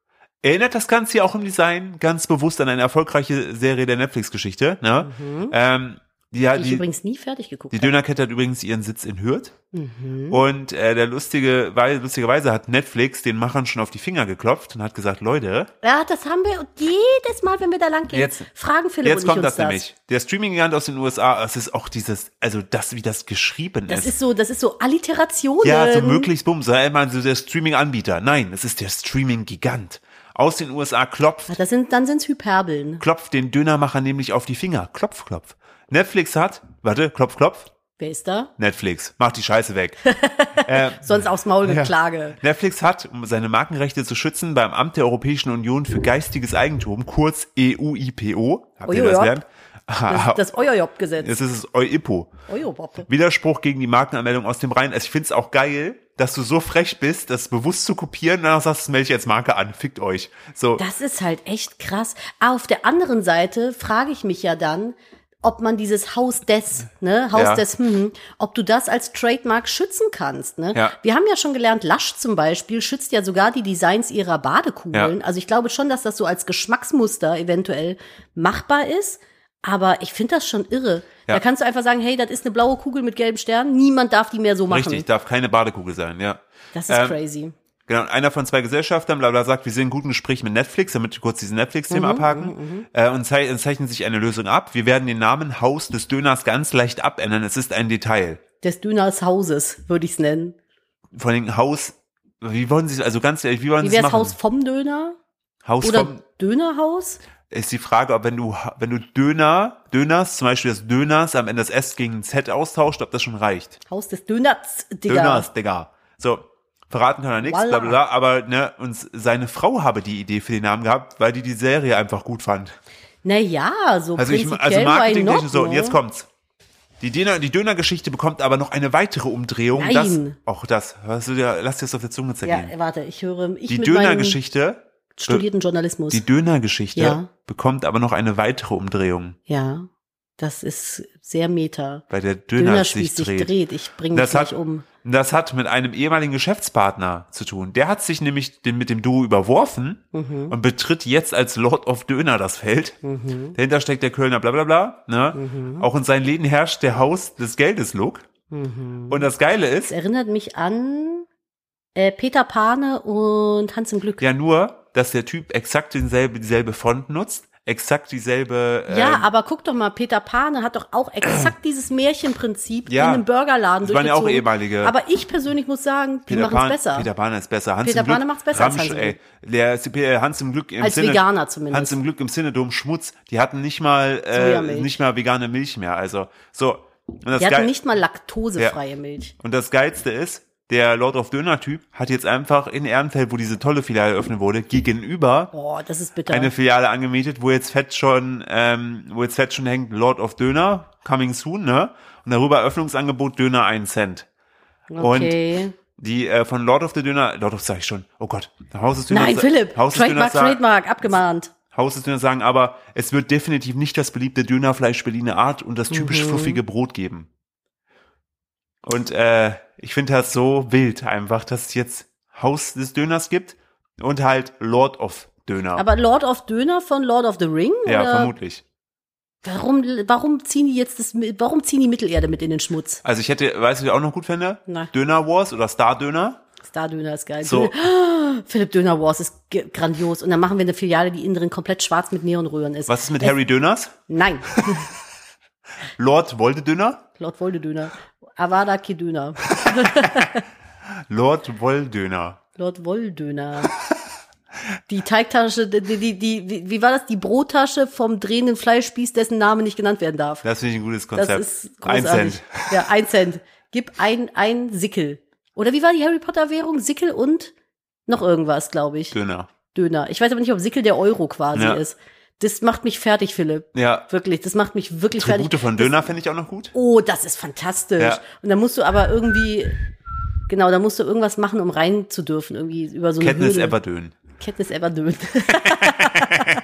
Speaker 1: Erinnert das Ganze ja auch im Design ganz bewusst an eine erfolgreiche Serie der Netflix-Geschichte. Ne? Ähm, die, ja,
Speaker 2: Die ich übrigens nie fertig geguckt
Speaker 1: die
Speaker 2: habe.
Speaker 1: Dönerkette hat übrigens ihren Sitz in Hürth.
Speaker 2: Mhm.
Speaker 1: Und äh, der lustige, Weise, lustigerweise hat Netflix den Machern schon auf die Finger geklopft und hat gesagt, Leute,
Speaker 2: Ja, das haben wir jedes Mal, wenn wir da lang gehen,
Speaker 1: Jetzt-
Speaker 2: fragen Philipp
Speaker 1: jetzt kommt
Speaker 2: uns
Speaker 1: das nämlich. Der Streaming-Gigant aus den USA, es ist auch dieses, also das, wie das geschrieben
Speaker 2: Das
Speaker 1: ist.
Speaker 2: ist so, das ist so Alliterationen.
Speaker 1: Ja, so möglichst bumm, sei immer so der Streaming-Anbieter. Nein, es ist der Streaming-Gigant. Aus den USA klopft,
Speaker 2: Das sind, dann sind's Hyperbeln.
Speaker 1: klopft den Dönermacher nämlich auf die Finger. Klopf, klopf. Netflix hat, warte, klopf, klopf.
Speaker 2: Wer ist da?
Speaker 1: Netflix, mach die Scheiße weg.
Speaker 2: Sonst aufs Maul geklage.
Speaker 1: Netflix hat, um seine Markenrechte zu schützen, beim Amt der Europäischen Union für geistiges Eigentum, kurz EUIPO, habt ihr das gelernt?
Speaker 2: Das, das Ojojop-Gesetz.
Speaker 1: Es ist es EUIPO.
Speaker 2: Ojojop.
Speaker 1: Widerspruch gegen die Markenanmeldung aus dem Rhein. Also ich find's auch geil, dass du so frech bist, das bewusst zu kopieren, danach sagst du, das melde ich als Marke an, fickt euch. So,
Speaker 2: Das ist halt echt krass. Auf der anderen Seite frage ich mich ja dann, ob man dieses Haus des, ne, Haus
Speaker 1: Ja.
Speaker 2: des, hm, ob du das als Trademark schützen kannst, ne?
Speaker 1: Ja.
Speaker 2: Wir haben ja schon gelernt, Lush zum Beispiel schützt ja sogar die Designs ihrer Badekugeln.
Speaker 1: Ja.
Speaker 2: Also ich glaube schon, dass das so als Geschmacksmuster eventuell machbar ist. Aber ich finde das schon irre.
Speaker 1: Ja.
Speaker 2: Da kannst du einfach sagen, hey, das ist eine blaue Kugel mit gelben Sternen. Niemand darf die mehr so machen.
Speaker 1: richtig, darf keine Badekugel sein, ja.
Speaker 2: Das ist
Speaker 1: Ähm,
Speaker 2: crazy.
Speaker 1: Genau, einer von zwei Gesellschaftern, bla bla, sagt, wir sind in guten Gespräch mit Netflix, damit wir kurz diesen Netflix-Thema
Speaker 2: Mhm,
Speaker 1: abhaken. Äh, und zei zeichnen sich eine Lösung ab. Wir werden den Namen Haus des Döners ganz leicht abändern. Es ist ein Detail.
Speaker 2: Des Döners Hauses, würde ich es nennen.
Speaker 1: Vor allem Haus, wie wollen Sie, also ganz ehrlich, wie wollen Sie es machen?
Speaker 2: Haus vom Döner?
Speaker 1: Haus
Speaker 2: Oder
Speaker 1: vom,
Speaker 2: Dönerhaus?
Speaker 1: ist die Frage, ob wenn du, wenn du Döner, Döners, zum Beispiel das Döners am Ende das S gegen ein Z austauscht, ob das schon reicht.
Speaker 2: Haus des Döners, Digga.
Speaker 1: Döners, Digga. So, verraten kann er nichts, bla bla aber ne, und seine Frau habe die Idee für den Namen gehabt, weil die die Serie einfach gut fand.
Speaker 2: Naja, so
Speaker 1: Also ich, also
Speaker 2: why
Speaker 1: Marketing,
Speaker 2: not,
Speaker 1: so, und jetzt kommt's. Die Döner, die Dönergeschichte bekommt aber noch eine weitere Umdrehung.
Speaker 2: Nein.
Speaker 1: Das, auch das, lass dir das auf der Zunge
Speaker 2: Ja,
Speaker 1: zergehen.
Speaker 2: warte, ich höre, ich
Speaker 1: die Dönergeschichte,
Speaker 2: studierten Journalismus.
Speaker 1: die Dönergeschichte
Speaker 2: Ja.
Speaker 1: bekommt aber noch eine weitere Umdrehung,
Speaker 2: ja, das ist sehr meta.
Speaker 1: weil der Döner,
Speaker 2: Dönerspieß
Speaker 1: sich
Speaker 2: sich
Speaker 1: dreht.
Speaker 2: dreht. Ich bringe mich
Speaker 1: Das hat,
Speaker 2: gleich
Speaker 1: das hat mit einem ehemaligen Geschäftspartner zu tun. Der hat sich nämlich mit dem Duo überworfen
Speaker 2: Mhm.
Speaker 1: und betritt jetzt als Lord of Döner das Feld.
Speaker 2: Mhm.
Speaker 1: Dahinter steckt der Kölner bla bla bla. Ne? Auch in seinen Läden herrscht der Haus des Geldes Look.
Speaker 2: Mhm.
Speaker 1: Und das Geile ist,
Speaker 2: Es erinnert mich an äh, Peter Pane und Hans im Glück.
Speaker 1: ja nur, dass der Typ exakt denselbe, dieselbe Font nutzt, exakt dieselbe.
Speaker 2: Ja,
Speaker 1: ähm,
Speaker 2: aber guck doch mal, Peter Pane hat doch auch exakt dieses Märchenprinzip
Speaker 1: Ja.
Speaker 2: in einem Burgerladen
Speaker 1: Das waren ja auch
Speaker 2: durchgezogen.
Speaker 1: ehemalige-
Speaker 2: Aber ich persönlich muss sagen, die
Speaker 1: Peter
Speaker 2: machen es
Speaker 1: Pan,
Speaker 2: besser.
Speaker 1: Peter Pan ist besser. Hans
Speaker 2: Peter
Speaker 1: Glück,
Speaker 2: Pane macht's besser als
Speaker 1: Ramsch,
Speaker 2: Hans im
Speaker 1: ey, der äh, Hans im Glück im
Speaker 2: Als
Speaker 1: Sinne,
Speaker 2: Veganer zumindest.
Speaker 1: Hans im Glück im Synodom Schmutz. Die hatten nicht mal äh, nicht mal vegane Milch mehr. Also so. Und das,
Speaker 2: Die hatten nicht mal laktosefreie Milch.
Speaker 1: und das geilste ist, der Lord of Döner Typ hat jetzt einfach in Ehrenfeld, wo diese tolle Filiale eröffnet wurde, gegenüber
Speaker 2: Boah, das ist bitter.
Speaker 1: eine Filiale angemietet, wo jetzt fett schon, ähm, wo jetzt fett schon hängt Lord of Döner, coming soon, ne? Und darüber Eröffnungsangebot Döner 1 Cent.
Speaker 2: okay.
Speaker 1: Die äh, von Lord of the Döner, Lord of sag ich schon, oh Gott, Haus des Döners.
Speaker 2: Nein, Philipp,
Speaker 1: Haus des
Speaker 2: Trademark,
Speaker 1: Döners
Speaker 2: Trademark, abgemahnt.
Speaker 1: Haus des Döners sagen, aber es wird definitiv nicht das beliebte Dönerfleisch Berliner Art und das typisch
Speaker 2: Mhm.
Speaker 1: fluffige Brot geben. Und äh, ich finde das so wild einfach, dass es jetzt Haus des Döners gibt und halt Lord of Döner.
Speaker 2: Aber Lord of Döner von Lord of the Ring?
Speaker 1: ja,
Speaker 2: oder?
Speaker 1: vermutlich.
Speaker 2: Warum, warum ziehen die jetzt das, warum ziehen die Mittelerde mit in den Schmutz?
Speaker 1: Also ich hätte, weißt du, wie ich auch noch gut fände?
Speaker 2: Na.
Speaker 1: Döner Wars oder Star Döner.
Speaker 2: Star Döner ist geil.
Speaker 1: So.
Speaker 2: Philipp Döner Wars ist grandios. Und dann machen wir eine Filiale, die innen drin komplett schwarz mit Neonröhren ist.
Speaker 1: Was ist mit Harry Döners?
Speaker 2: Nein.
Speaker 1: Lord Wolde Döner?
Speaker 2: Lord Wolde Döner. Avada Kedöner.
Speaker 1: Lord Wolldöner.
Speaker 2: Lord Wolldöner. Die Teigtasche, die, die, die, wie, war das? Die Brottasche vom drehenden Fleischspieß, dessen Name nicht genannt werden darf.
Speaker 1: Das finde ich ein gutes
Speaker 2: Das
Speaker 1: Konzept.
Speaker 2: ist
Speaker 1: Ein
Speaker 2: großartig.
Speaker 1: Cent.
Speaker 2: Ja, ein Cent. Gib ein, ein Sickel. Oder wie war die Harry Potter Währung? Sickel und noch irgendwas, glaube ich.
Speaker 1: Döner.
Speaker 2: Döner. Ich weiß aber nicht, ob Sickel der Euro quasi
Speaker 1: Ja.
Speaker 2: ist. Das macht mich fertig, Philipp.
Speaker 1: Ja.
Speaker 2: Wirklich, das macht mich wirklich fertig.
Speaker 1: Tribute von Döner finde ich auch noch gut.
Speaker 2: Oh, das ist fantastisch.
Speaker 1: Ja.
Speaker 2: Und dann musst du aber irgendwie, genau, da musst du irgendwas machen, um rein zu dürfen, irgendwie über so eine Hürde.
Speaker 1: Everdön.
Speaker 2: Katniss Everdön.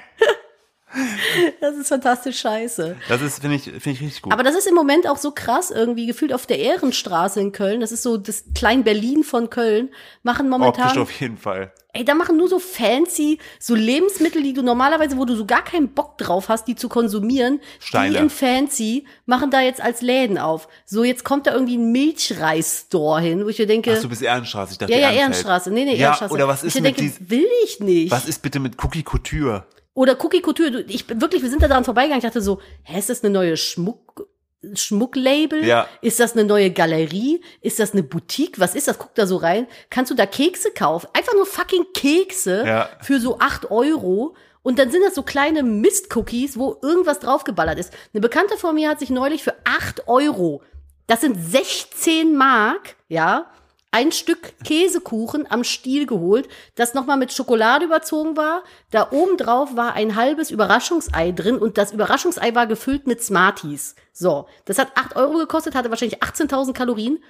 Speaker 2: das ist fantastisch scheiße.
Speaker 1: Das ist, finde ich, finde ich richtig gut.
Speaker 2: Aber das ist im Moment auch so krass, irgendwie gefühlt auf der Ehrenstraße in Köln. Das ist so das Klein-Berlin von Köln. Machen momentan.
Speaker 1: Optisch auf jeden Fall.
Speaker 2: Ey, da machen nur so fancy, so Lebensmittel, die du normalerweise, wo du so gar keinen Bock drauf hast, die zu konsumieren,
Speaker 1: Steine.
Speaker 2: die in fancy, machen da jetzt als Läden auf. So, jetzt kommt da irgendwie ein Milchreis-Store hin, wo ich mir denke,
Speaker 1: Ach, du bist Ehrenstraße. Ich dachte,
Speaker 2: ja, ja,
Speaker 1: Ehrenfeld.
Speaker 2: Ehrenstraße. Nee, nee,
Speaker 1: Ja,
Speaker 2: Ehrenstraße.
Speaker 1: oder was
Speaker 2: ich
Speaker 1: ist
Speaker 2: mir
Speaker 1: mit
Speaker 2: denke,
Speaker 1: dies-
Speaker 2: will ich nicht.
Speaker 1: Was ist bitte mit Cookie Couture?
Speaker 2: Oder Cookie Couture. Du, ich bin wirklich, wir sind da dran vorbeigegangen. Ich dachte so, hä, ist das eine neue Schmuck, Schmucklabel?
Speaker 1: Ja.
Speaker 2: Ist das eine neue Galerie? Ist das eine Boutique? Was ist das? Guck da so rein. Kannst du da Kekse kaufen? Einfach nur fucking Kekse
Speaker 1: Ja.
Speaker 2: für so acht Euro. Und dann sind das so kleine Mist-Cookies, wo irgendwas draufgeballert ist. Eine Bekannte von mir hat sich neulich für acht Euro, das sind 16 Mark, ja, ein Stück Käsekuchen am Stiel geholt, das nochmal mit Schokolade überzogen war. Da oben drauf war ein halbes Überraschungsei drin und das Überraschungsei war gefüllt mit Smarties. So, das hat 8 Euro gekostet, hatte wahrscheinlich 18.000 Kalorien.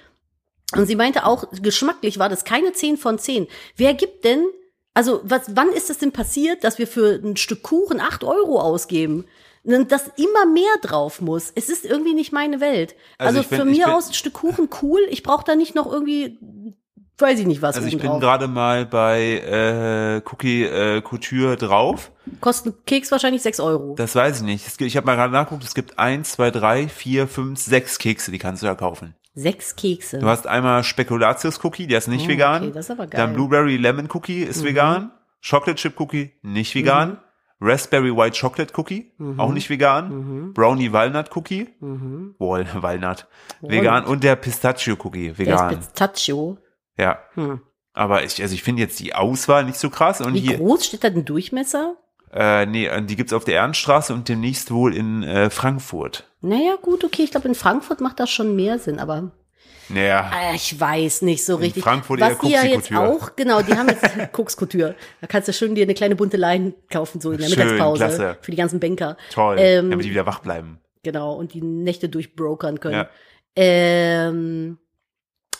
Speaker 2: Und sie meinte auch, geschmacklich war das keine 10 von 10. Wer gibt denn, also was, wann ist das denn passiert, dass wir für ein Stück Kuchen 8 Euro ausgeben? Dass immer mehr drauf muss. Es ist irgendwie nicht meine Welt.
Speaker 1: Also
Speaker 2: Also,
Speaker 1: bin-
Speaker 2: für mir
Speaker 1: bin-
Speaker 2: aus ein Stück Kuchen cool. Ich brauche da nicht noch irgendwie, weiß ich nicht was.
Speaker 1: Also ich bin gerade mal bei äh, Cookie äh, Couture drauf.
Speaker 2: Kostet ein Keks wahrscheinlich 6 Euro.
Speaker 1: Das weiß ich nicht. Gibt, ich habe mal gerade nachgeguckt, es gibt eins, zwei, drei, vier, fünf, sechs Kekse, die kannst du ja kaufen.
Speaker 2: Sechs Kekse.
Speaker 1: Du hast einmal Spekulatius-Cookie, der ist nicht
Speaker 2: Oh,
Speaker 1: vegan.
Speaker 2: okay, das ist aber geil. Mhm.
Speaker 1: Dann Blueberry Lemon Cookie ist vegan. Chocolate Chip Cookie nicht vegan. Raspberry White Chocolate Cookie
Speaker 2: Mhm.
Speaker 1: auch nicht vegan. Brownie Walnut Cookie. Wall, Walnut. Vegan. Und der Pistachio Cookie
Speaker 2: Der
Speaker 1: vegan.
Speaker 2: ist Pistachio.
Speaker 1: Ja.
Speaker 2: Hm.
Speaker 1: Aber ich, also ich finde jetzt die Auswahl nicht so krass. Und
Speaker 2: Wie
Speaker 1: hier,
Speaker 2: groß steht da ein Durchmesser?
Speaker 1: äh, nee, äh, die gibt's auf der Ehrenstraße und demnächst wohl in äh, Frankfurt.
Speaker 2: Naja, gut, okay. Ich glaube, in Frankfurt macht das schon mehr Sinn, aber
Speaker 1: Naja.
Speaker 2: äh, ich weiß nicht so richtig.
Speaker 1: Frankfurt
Speaker 2: Was die ja jetzt auch, genau, die haben jetzt Koks-Couture. Da kannst du schön dir eine kleine bunte Leine kaufen, so in der
Speaker 1: Schön,
Speaker 2: Mittagspause.
Speaker 1: klasse.
Speaker 2: Für die ganzen Banker.
Speaker 1: Toll.
Speaker 2: Ähm,
Speaker 1: damit die wieder wach bleiben.
Speaker 2: Genau, und die Nächte durchbrokern können.
Speaker 1: Ja.
Speaker 2: Ähm,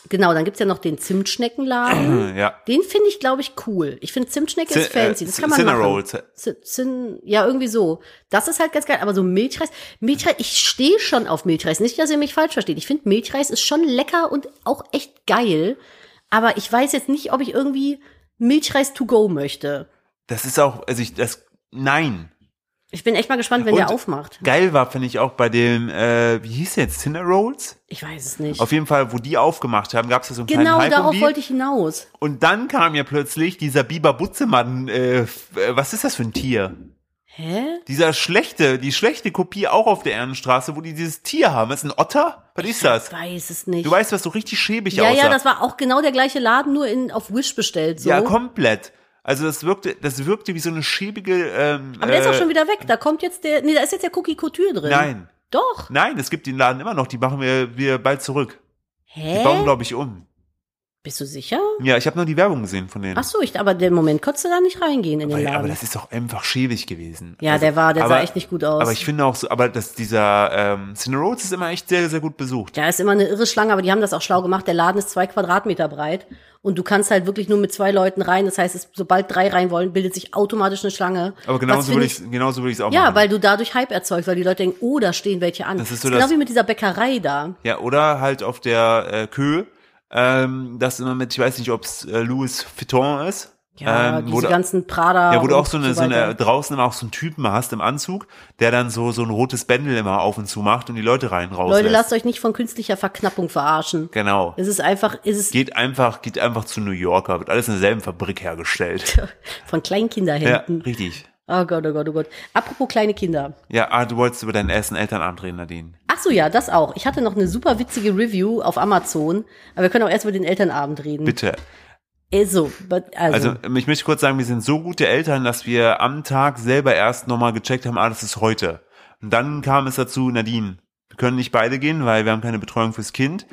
Speaker 2: genau, dann gibt's ja noch den Zimtschneckenladen.
Speaker 1: Ja.
Speaker 2: Den finde ich, glaube ich, cool. Ich finde Zimtschnecke ist
Speaker 1: Cin-
Speaker 2: fancy. Das
Speaker 1: äh,
Speaker 2: kann man
Speaker 1: Cinnamon
Speaker 2: machen. Z- Zin, ja, irgendwie so. Das ist halt ganz geil. Aber so Milchreis, Milchreis, ich stehe schon auf Milchreis. Nicht, dass ihr mich falsch versteht. Ich finde Milchreis ist schon lecker und auch echt geil. Aber ich weiß jetzt nicht, ob ich irgendwie Milchreis to go möchte.
Speaker 1: Das ist auch, also ich, das, nein.
Speaker 2: Ich bin echt mal gespannt, wenn der
Speaker 1: Und
Speaker 2: aufmacht.
Speaker 1: Geil war, finde ich auch bei dem, äh, wie hieß der jetzt, Cinnamon Rolls?
Speaker 2: Ich weiß es nicht.
Speaker 1: Auf jeden Fall, wo die aufgemacht haben, gab es so einen
Speaker 2: Genau,
Speaker 1: kleinen um
Speaker 2: darauf
Speaker 1: die.
Speaker 2: wollte ich hinaus.
Speaker 1: Und dann kam ja plötzlich dieser Biber Butzemann, äh, äh, was ist das für ein Tier?
Speaker 2: Hä?
Speaker 1: Dieser schlechte, die schlechte Kopie auch auf der Ehrenstraße, wo die dieses Tier haben. Ist ein Otter? Was ist das?
Speaker 2: Ich weiß es nicht.
Speaker 1: Du weißt, was so richtig schäbig
Speaker 2: ja,
Speaker 1: aussah.
Speaker 2: ja, das war auch genau der gleiche Laden, nur in, auf Wish bestellt. So.
Speaker 1: Ja, komplett. Also das wirkte, das wirkte wie so eine schäbige, ähm,
Speaker 2: Aber der ist auch
Speaker 1: äh,
Speaker 2: schon wieder weg. Da kommt jetzt der, nee, da ist jetzt der Cookie Couture drin.
Speaker 1: Nein.
Speaker 2: Doch.
Speaker 1: Nein, es gibt den Laden immer noch, die machen wir, wir bald zurück. Die
Speaker 2: Hä?
Speaker 1: bauen, glaube ich, um.
Speaker 2: Bist du sicher?
Speaker 1: Ja, ich habe nur die Werbung gesehen von denen.
Speaker 2: Ach so, ich, aber der Moment konntest du da nicht reingehen in den
Speaker 1: Weil,
Speaker 2: Laden.
Speaker 1: aber das ist doch einfach schäbig gewesen.
Speaker 2: ja, der war, der
Speaker 1: aber,
Speaker 2: sah echt nicht gut aus.
Speaker 1: Aber ich finde auch so, aber dass dieser ähm, Rolls ist immer echt sehr, sehr gut besucht.
Speaker 2: Da ist immer eine irre Schlange, aber die haben das auch schlau gemacht. Der Laden ist zwei Quadratmeter breit und du kannst halt wirklich nur mit zwei Leuten rein. Das heißt, es, sobald drei rein wollen, bildet sich automatisch eine Schlange.
Speaker 1: Aber genauso würde ich, genauso würde ich es auch
Speaker 2: Ja,
Speaker 1: machen.
Speaker 2: weil du dadurch Hype erzeugst, weil die Leute denken, oh, da stehen welche an.
Speaker 1: Das ist so
Speaker 2: genau
Speaker 1: das-
Speaker 2: wie mit dieser Bäckerei da.
Speaker 1: Ja, oder halt auf der äh, Kö, ähm, das immer mit, ich weiß nicht, ob es äh, Louis Vuitton ist.
Speaker 2: Ja,
Speaker 1: ähm,
Speaker 2: diese
Speaker 1: wo du-
Speaker 2: ganzen Prada.
Speaker 1: Ja, wo du auch so eine, so eine,
Speaker 2: weiter.
Speaker 1: draußen immer auch so einen Typen hast im Anzug, der dann so, so ein rotes Bändel immer auf und zu macht und die Leute rein raus
Speaker 2: Leute,
Speaker 1: lässt.
Speaker 2: lasst euch nicht von künstlicher Verknappung verarschen.
Speaker 1: Genau.
Speaker 2: Es ist einfach, es ist
Speaker 1: Geht einfach, geht einfach zu New Yorker, wird alles in derselben Fabrik hergestellt.
Speaker 2: von
Speaker 1: ja,
Speaker 2: Kleinkinderhänden.
Speaker 1: richtig.
Speaker 2: Oh Gott, oh Gott, oh Gott. Apropos kleine Kinder.
Speaker 1: Ja, ah, du wolltest über deinen ersten Elternabend reden, Nadine.
Speaker 2: Ach so, ja, das auch. Ich hatte noch eine super witzige Review auf Amazon, aber wir können auch erst über den Elternabend reden.
Speaker 1: Bitte.
Speaker 2: Also, also,
Speaker 1: Also, ich möchte kurz sagen, wir sind so gute Eltern, dass wir am Tag selber erst nochmal gecheckt haben, ah, das ist heute. Und dann kam es dazu, Nadine, wir können nicht beide gehen, weil wir haben keine Betreuung fürs Kind.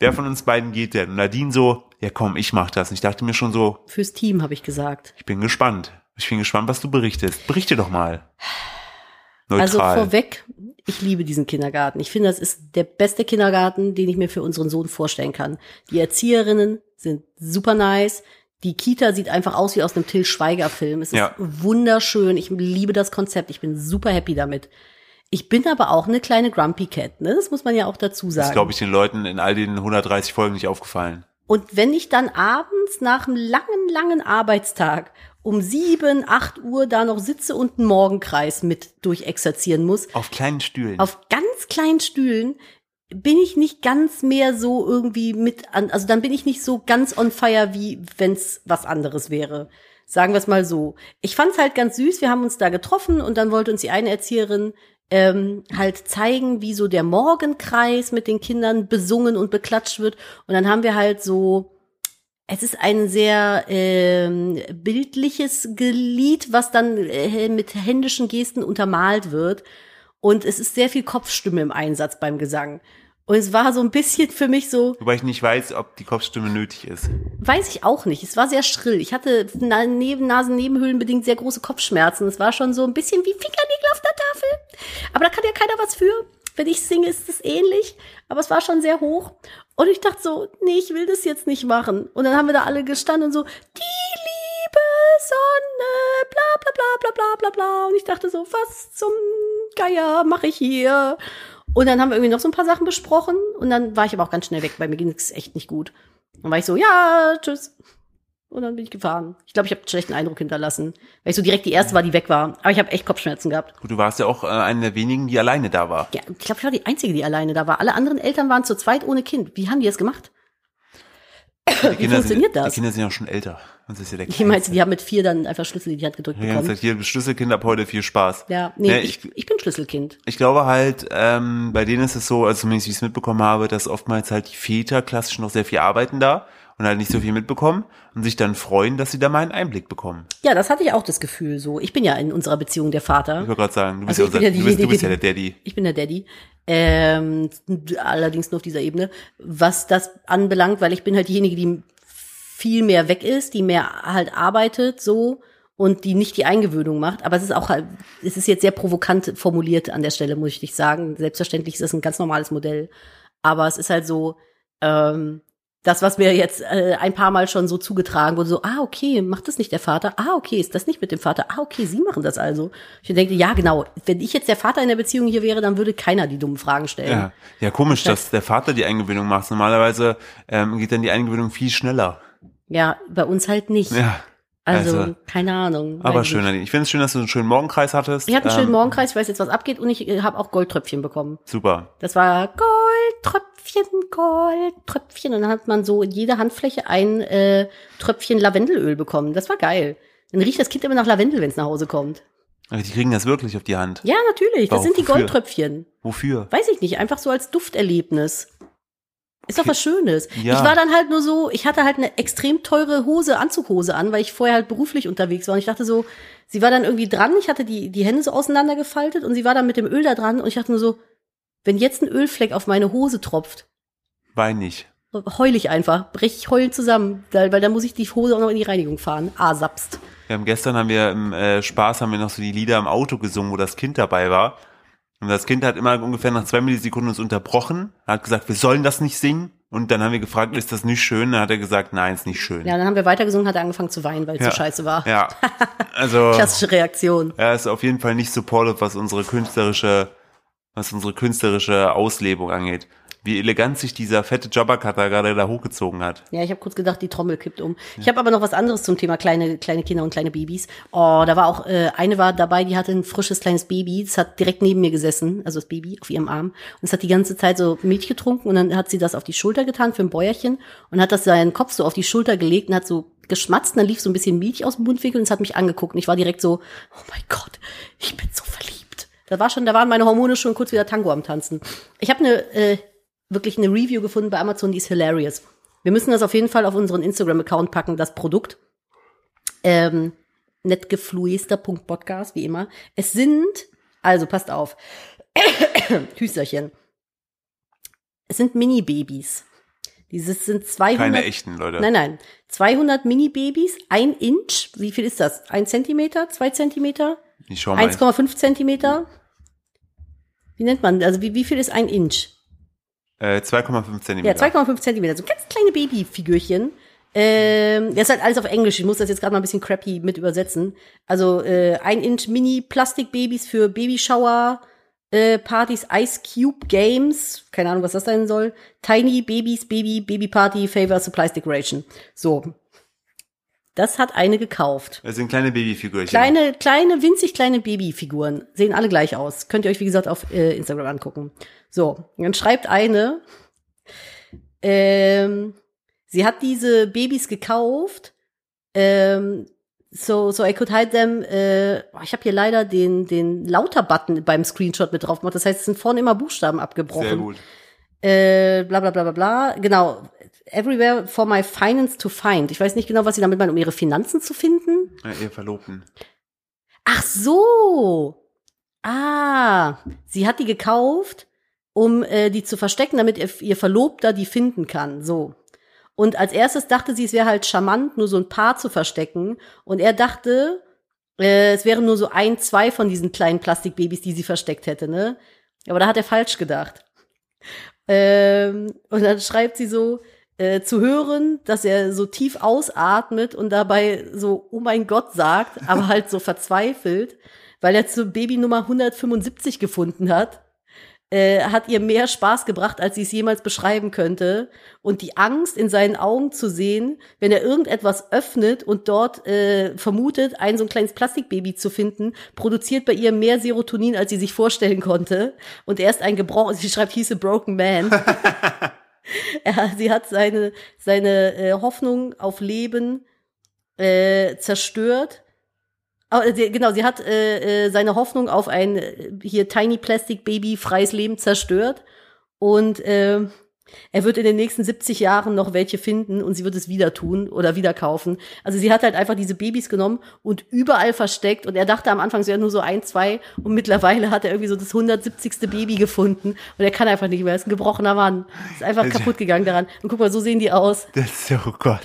Speaker 1: Wer von uns beiden geht denn? Und Nadine so, ja komm, ich mach das. Und ich dachte mir schon so,
Speaker 2: fürs Team habe ich gesagt.
Speaker 1: ich bin gespannt. Ich bin gespannt, was du berichtest. Berichte doch mal.
Speaker 2: Also
Speaker 1: Neutral.
Speaker 2: vorweg, ich liebe diesen Kindergarten. Ich finde, das ist der beste Kindergarten, den ich mir für unseren Sohn vorstellen kann. Die Erzieherinnen sind super nice. Die Kita sieht einfach aus wie aus einem Till Schweiger Film. Es ist
Speaker 1: Ja.
Speaker 2: wunderschön. Ich liebe das Konzept. Ich bin super happy damit. Ich bin aber auch eine kleine Grumpy Cat, ne? Das muss man ja auch dazu
Speaker 1: Das
Speaker 2: sagen.
Speaker 1: ist, glaube ich, den Leuten in all den 130 Folgen nicht aufgefallen.
Speaker 2: Und wenn ich dann abends nach einem langen, langen Arbeitstag um sieben, acht Uhr da noch sitze und einen Morgenkreis mit durchexerzieren muss,
Speaker 1: Auf kleinen Stühlen.
Speaker 2: auf ganz kleinen Stühlen, bin ich nicht ganz mehr so irgendwie mit an, also dann bin ich nicht so ganz on fire, wie wenn's was anderes wäre. Sagen wir es mal so. Ich fand's halt ganz süß. Wir haben uns da getroffen und dann wollte uns die eine Erzieherin ähm, halt zeigen, wie so der Morgenkreis mit den Kindern besungen und beklatscht wird. Und dann haben wir halt so es ist ein sehr ähm, bildliches Lied, was dann äh, mit händischen Gesten untermalt wird. Und es ist sehr viel Kopfstimme im Einsatz beim Gesang. Und es war so ein bisschen für mich so,
Speaker 1: Wobei ich nicht weiß, ob die Kopfstimme nötig ist.
Speaker 2: weiß ich auch nicht. Es war sehr schrill. Ich hatte neben Nasennebenhöhlen bedingt sehr große Kopfschmerzen. Es war schon so ein bisschen wie Fingernägel auf der Tafel. Aber da kann ja keiner was für. Wenn ich singe, ist es ähnlich. Aber es war schon sehr hoch. Und ich dachte so, nee, ich will das jetzt nicht machen. Und dann haben wir da alle gestanden und so, die liebe Sonne, bla bla bla bla bla bla bla. Und ich dachte so, was zum Geier mache ich hier? Und dann haben wir irgendwie noch so ein paar Sachen besprochen. Und dann war ich aber auch ganz schnell weg, weil mir ging es echt nicht gut. Dann war ich so, ja, tschüss. Und dann bin ich gefahren. Ich glaube, ich habe einen schlechten Eindruck hinterlassen, weil ich so direkt die erste war, die weg war. Aber ich habe echt Kopfschmerzen gehabt.
Speaker 1: Gut, du warst ja auch äh, eine der wenigen, die alleine da war.
Speaker 2: Ja, ich glaube, ich war die Einzige, die alleine da war. Alle anderen Eltern waren zu zweit ohne Kind. Wie haben die das gemacht?
Speaker 1: Die Kinder
Speaker 2: funktioniert
Speaker 1: sind,
Speaker 2: das?
Speaker 1: Die Kinder sind ja auch schon älter. Und das ist ja der
Speaker 2: Ich meinte, die haben mit vier dann einfach Schlüssel in die Hand gedrückt
Speaker 1: ganze
Speaker 2: bekommen.
Speaker 1: Zeit hier Schlüsselkind ab heute viel Spaß.
Speaker 2: Ja, nee,
Speaker 1: Ne,
Speaker 2: ich,
Speaker 1: ich,
Speaker 2: ich bin Schlüsselkind.
Speaker 1: ich glaube halt, ähm, bei denen ist es so, also zumindest wie ich es mitbekommen habe, dass oftmals halt die Väter klassisch noch sehr viel arbeiten da und halt nicht so viel mitbekommen und sich dann freuen, dass sie da mal einen Einblick bekommen.
Speaker 2: Ja, das hatte ich auch das Gefühl so. Ich bin ja in unserer Beziehung der Vater.
Speaker 1: Ich wollte gerade sagen, du bist,
Speaker 2: Also
Speaker 1: ja, unser,
Speaker 2: ja
Speaker 1: du, bist, du bist ja der Daddy.
Speaker 2: Ich bin der Daddy. Ähm, allerdings nur auf dieser Ebene. Was das anbelangt, weil ich bin halt diejenige, die viel mehr weg ist, die mehr halt arbeitet, so und die nicht die Eingewöhnung macht. Aber es ist auch halt, es ist jetzt sehr provokant formuliert an der Stelle, muss ich dich sagen. Selbstverständlich ist das ein ganz normales Modell. Aber es ist halt so, ähm, das, was mir jetzt äh, ein paar Mal schon so zugetragen wurde, so, ah, okay, macht das nicht der Vater? Ah, okay, ist das nicht mit dem Vater? Ah, okay, sie machen das also. Ich denke, ja, genau. Wenn ich jetzt der Vater in der Beziehung hier wäre, dann würde keiner die dummen Fragen stellen.
Speaker 1: Ja, ja komisch, dass der Vater die Eingewöhnung macht. Normalerweise ähm, geht dann die Eingewöhnung viel schneller.
Speaker 2: Ja, bei uns halt nicht.
Speaker 1: Ja,
Speaker 2: also,
Speaker 1: also,
Speaker 2: keine Ahnung.
Speaker 1: aber schön. Nadine. Ich finde es schön, dass du einen schönen Morgenkreis hattest.
Speaker 2: Ich hatte einen schönen
Speaker 1: Ähm,
Speaker 2: Morgenkreis, ich weiß jetzt, was abgeht und ich äh, habe auch Goldtröpfchen bekommen.
Speaker 1: Super.
Speaker 2: Das war Goldtröpfchen, Goldtröpfchen. Und dann hat man so in jeder Handfläche ein äh, Tröpfchen Lavendelöl bekommen. Das war geil. Dann riecht das Kind immer nach Lavendel, wenn es nach Hause kommt.
Speaker 1: Aber die kriegen das wirklich auf die Hand.
Speaker 2: Ja, natürlich. Das
Speaker 1: Warum?
Speaker 2: sind die? Goldtröpfchen.
Speaker 1: Wofür?
Speaker 2: Weiß ich nicht, einfach so als Dufterlebnis. Ist doch was Schönes.
Speaker 1: Ja.
Speaker 2: Ich war dann halt nur so, ich hatte halt eine extrem teure Hose, Anzughose an, weil ich vorher halt beruflich unterwegs war. Und ich dachte so, sie war dann irgendwie dran, ich hatte die, die Hände so auseinandergefaltet und sie war dann mit dem Öl da dran und ich dachte nur so, wenn jetzt ein Ölfleck auf meine Hose tropft,
Speaker 1: Wein nicht.
Speaker 2: heul ich einfach, brech ich heulend zusammen, weil, weil dann muss ich die Hose auch noch in die Reinigung fahren. Ah, sapst.
Speaker 1: Wir haben gestern haben wir im äh, Spaß haben wir noch so die Lieder im Auto gesungen, wo das Kind dabei war. Und das Kind hat immer ungefähr nach zwei Millisekunden uns unterbrochen, hat gesagt, wir sollen das nicht singen. Und dann haben wir gefragt, ist das nicht schön? Dann hat er gesagt, nein, ist nicht schön.
Speaker 2: Ja, dann haben wir weitergesungen, hat er angefangen zu weinen, weil es
Speaker 1: Ja.
Speaker 2: so scheiße war.
Speaker 1: Ja. Also
Speaker 2: Klassische Reaktion.
Speaker 1: er ist auf jeden Fall nicht supportive, was unsere künstlerische, was unsere künstlerische Auslebung angeht. Wie elegant sich dieser fette Jobbercutter gerade da hochgezogen hat.
Speaker 2: Ja, ich habe kurz gedacht, die Trommel kippt um. Ich habe aber noch was anderes zum Thema kleine kleine Kinder und kleine Babys. Oh, da war auch äh, eine war dabei, die hatte ein frisches kleines Baby. Das hat direkt neben mir gesessen, also das Baby auf ihrem Arm. Und es hat die ganze Zeit so Milch getrunken und dann hat sie das auf die Schulter getan für ein Bäuerchen und hat das seinen Kopf so auf die Schulter gelegt und hat so geschmatzt. Und dann lief so ein bisschen Milch aus dem Mundwinkel und es hat mich angeguckt. Und ich war direkt so, oh mein Gott, ich bin so verliebt. Da war schon, da waren meine Hormone schon kurz wieder Tango am Tanzen. Ich habe eine äh, wirklich eine Review gefunden bei Amazon, die ist hilarious. Wir müssen das auf jeden Fall auf unseren Instagram-Account packen, das Produkt. Ähm, netgefluester.podcast, wie immer. Es sind, also passt auf, Hüsterchen. Es sind Mini-Babys. Dieses sind 200.
Speaker 1: Keine echten, Leute.
Speaker 2: Nein, nein. 200 Mini-Babys, ein Inch. Wie viel ist das? Ein Zentimeter? Zwei Zentimeter?
Speaker 1: Ich schau mal.
Speaker 2: 1,5 Zentimeter? Wie nennt man, also wie, wie viel ist ein Inch?
Speaker 1: Äh, 2,5 Zentimeter.
Speaker 2: Ja, 2,5 Zentimeter, so ganz kleine Babyfigürchen. Ähm, das ist halt alles auf Englisch. Ich muss das jetzt gerade mal ein bisschen crappy mit übersetzen. Also äh, ein Inch Mini Plastikbabys für Babyshower, äh, Partys, Ice Cube Games, keine Ahnung, was das sein soll. Tiny Babies, Baby, Baby Party, Favor, Supplies Decoration. So. Das hat eine gekauft.
Speaker 1: Das sind kleine Babyfigürchen.
Speaker 2: Kleine, kleine, winzig kleine Babyfiguren. Sehen alle gleich aus. Könnt ihr euch, wie gesagt, auf äh, Instagram angucken. So, dann schreibt eine, ähm, sie hat diese Babys gekauft, ähm, so, so I could hide them. Äh, ich habe hier leider den, den Lauter-Button beim Screenshot mit drauf gemacht. Das heißt, es sind vorne immer Buchstaben abgebrochen.
Speaker 1: Sehr gut.
Speaker 2: Äh, bla bla bla bla bla. Genau. Everywhere for my finance to find. Ich weiß nicht genau, was sie damit meinen, um ihre Finanzen zu finden.
Speaker 1: Ja, ihr Verlobten.
Speaker 2: Ach so. Ah, sie hat die gekauft, um äh, die zu verstecken, damit ihr, ihr Verlobter die finden kann. So. Und als erstes dachte sie, es wäre halt charmant, nur so ein paar zu verstecken. Und er dachte, äh, es wären nur so ein, zwei von diesen kleinen Plastikbabys, die sie versteckt hätte, ne? Aber da hat er falsch gedacht. Ähm, und dann schreibt sie so, äh, zu hören, dass er so tief ausatmet und dabei so, oh mein Gott sagt, aber halt so verzweifelt, weil er zu Baby Nummer 175 gefunden hat äh, hat ihr mehr Spaß gebracht, als sie es jemals beschreiben könnte. Und die Angst in seinen Augen zu sehen, wenn er irgendetwas öffnet und dort äh, vermutet, ein so ein kleines Plastikbaby zu finden, produziert bei ihr mehr Serotonin, als sie sich vorstellen konnte. Und er ist ein gebrochen, sie schreibt, a broken man. er, sie hat seine, seine äh, Hoffnung auf Leben äh, zerstört. Oh, sie, genau, sie hat äh, äh, seine Hoffnung auf ein äh, hier Tiny Plastic Baby freies Leben zerstört. Und äh, er wird in den nächsten 70 Jahren noch welche finden und sie wird es wieder tun oder wieder kaufen. Also sie hat halt einfach diese Babys genommen und überall versteckt und er dachte am Anfang, es wären nur so ein, zwei und mittlerweile hat er irgendwie so das 170. Baby gefunden und er kann einfach nicht mehr. Er ist ein gebrochener Mann. Ist einfach kaputt gegangen daran. Und guck mal, so sehen die aus.
Speaker 1: Das ist ja, oh Gott.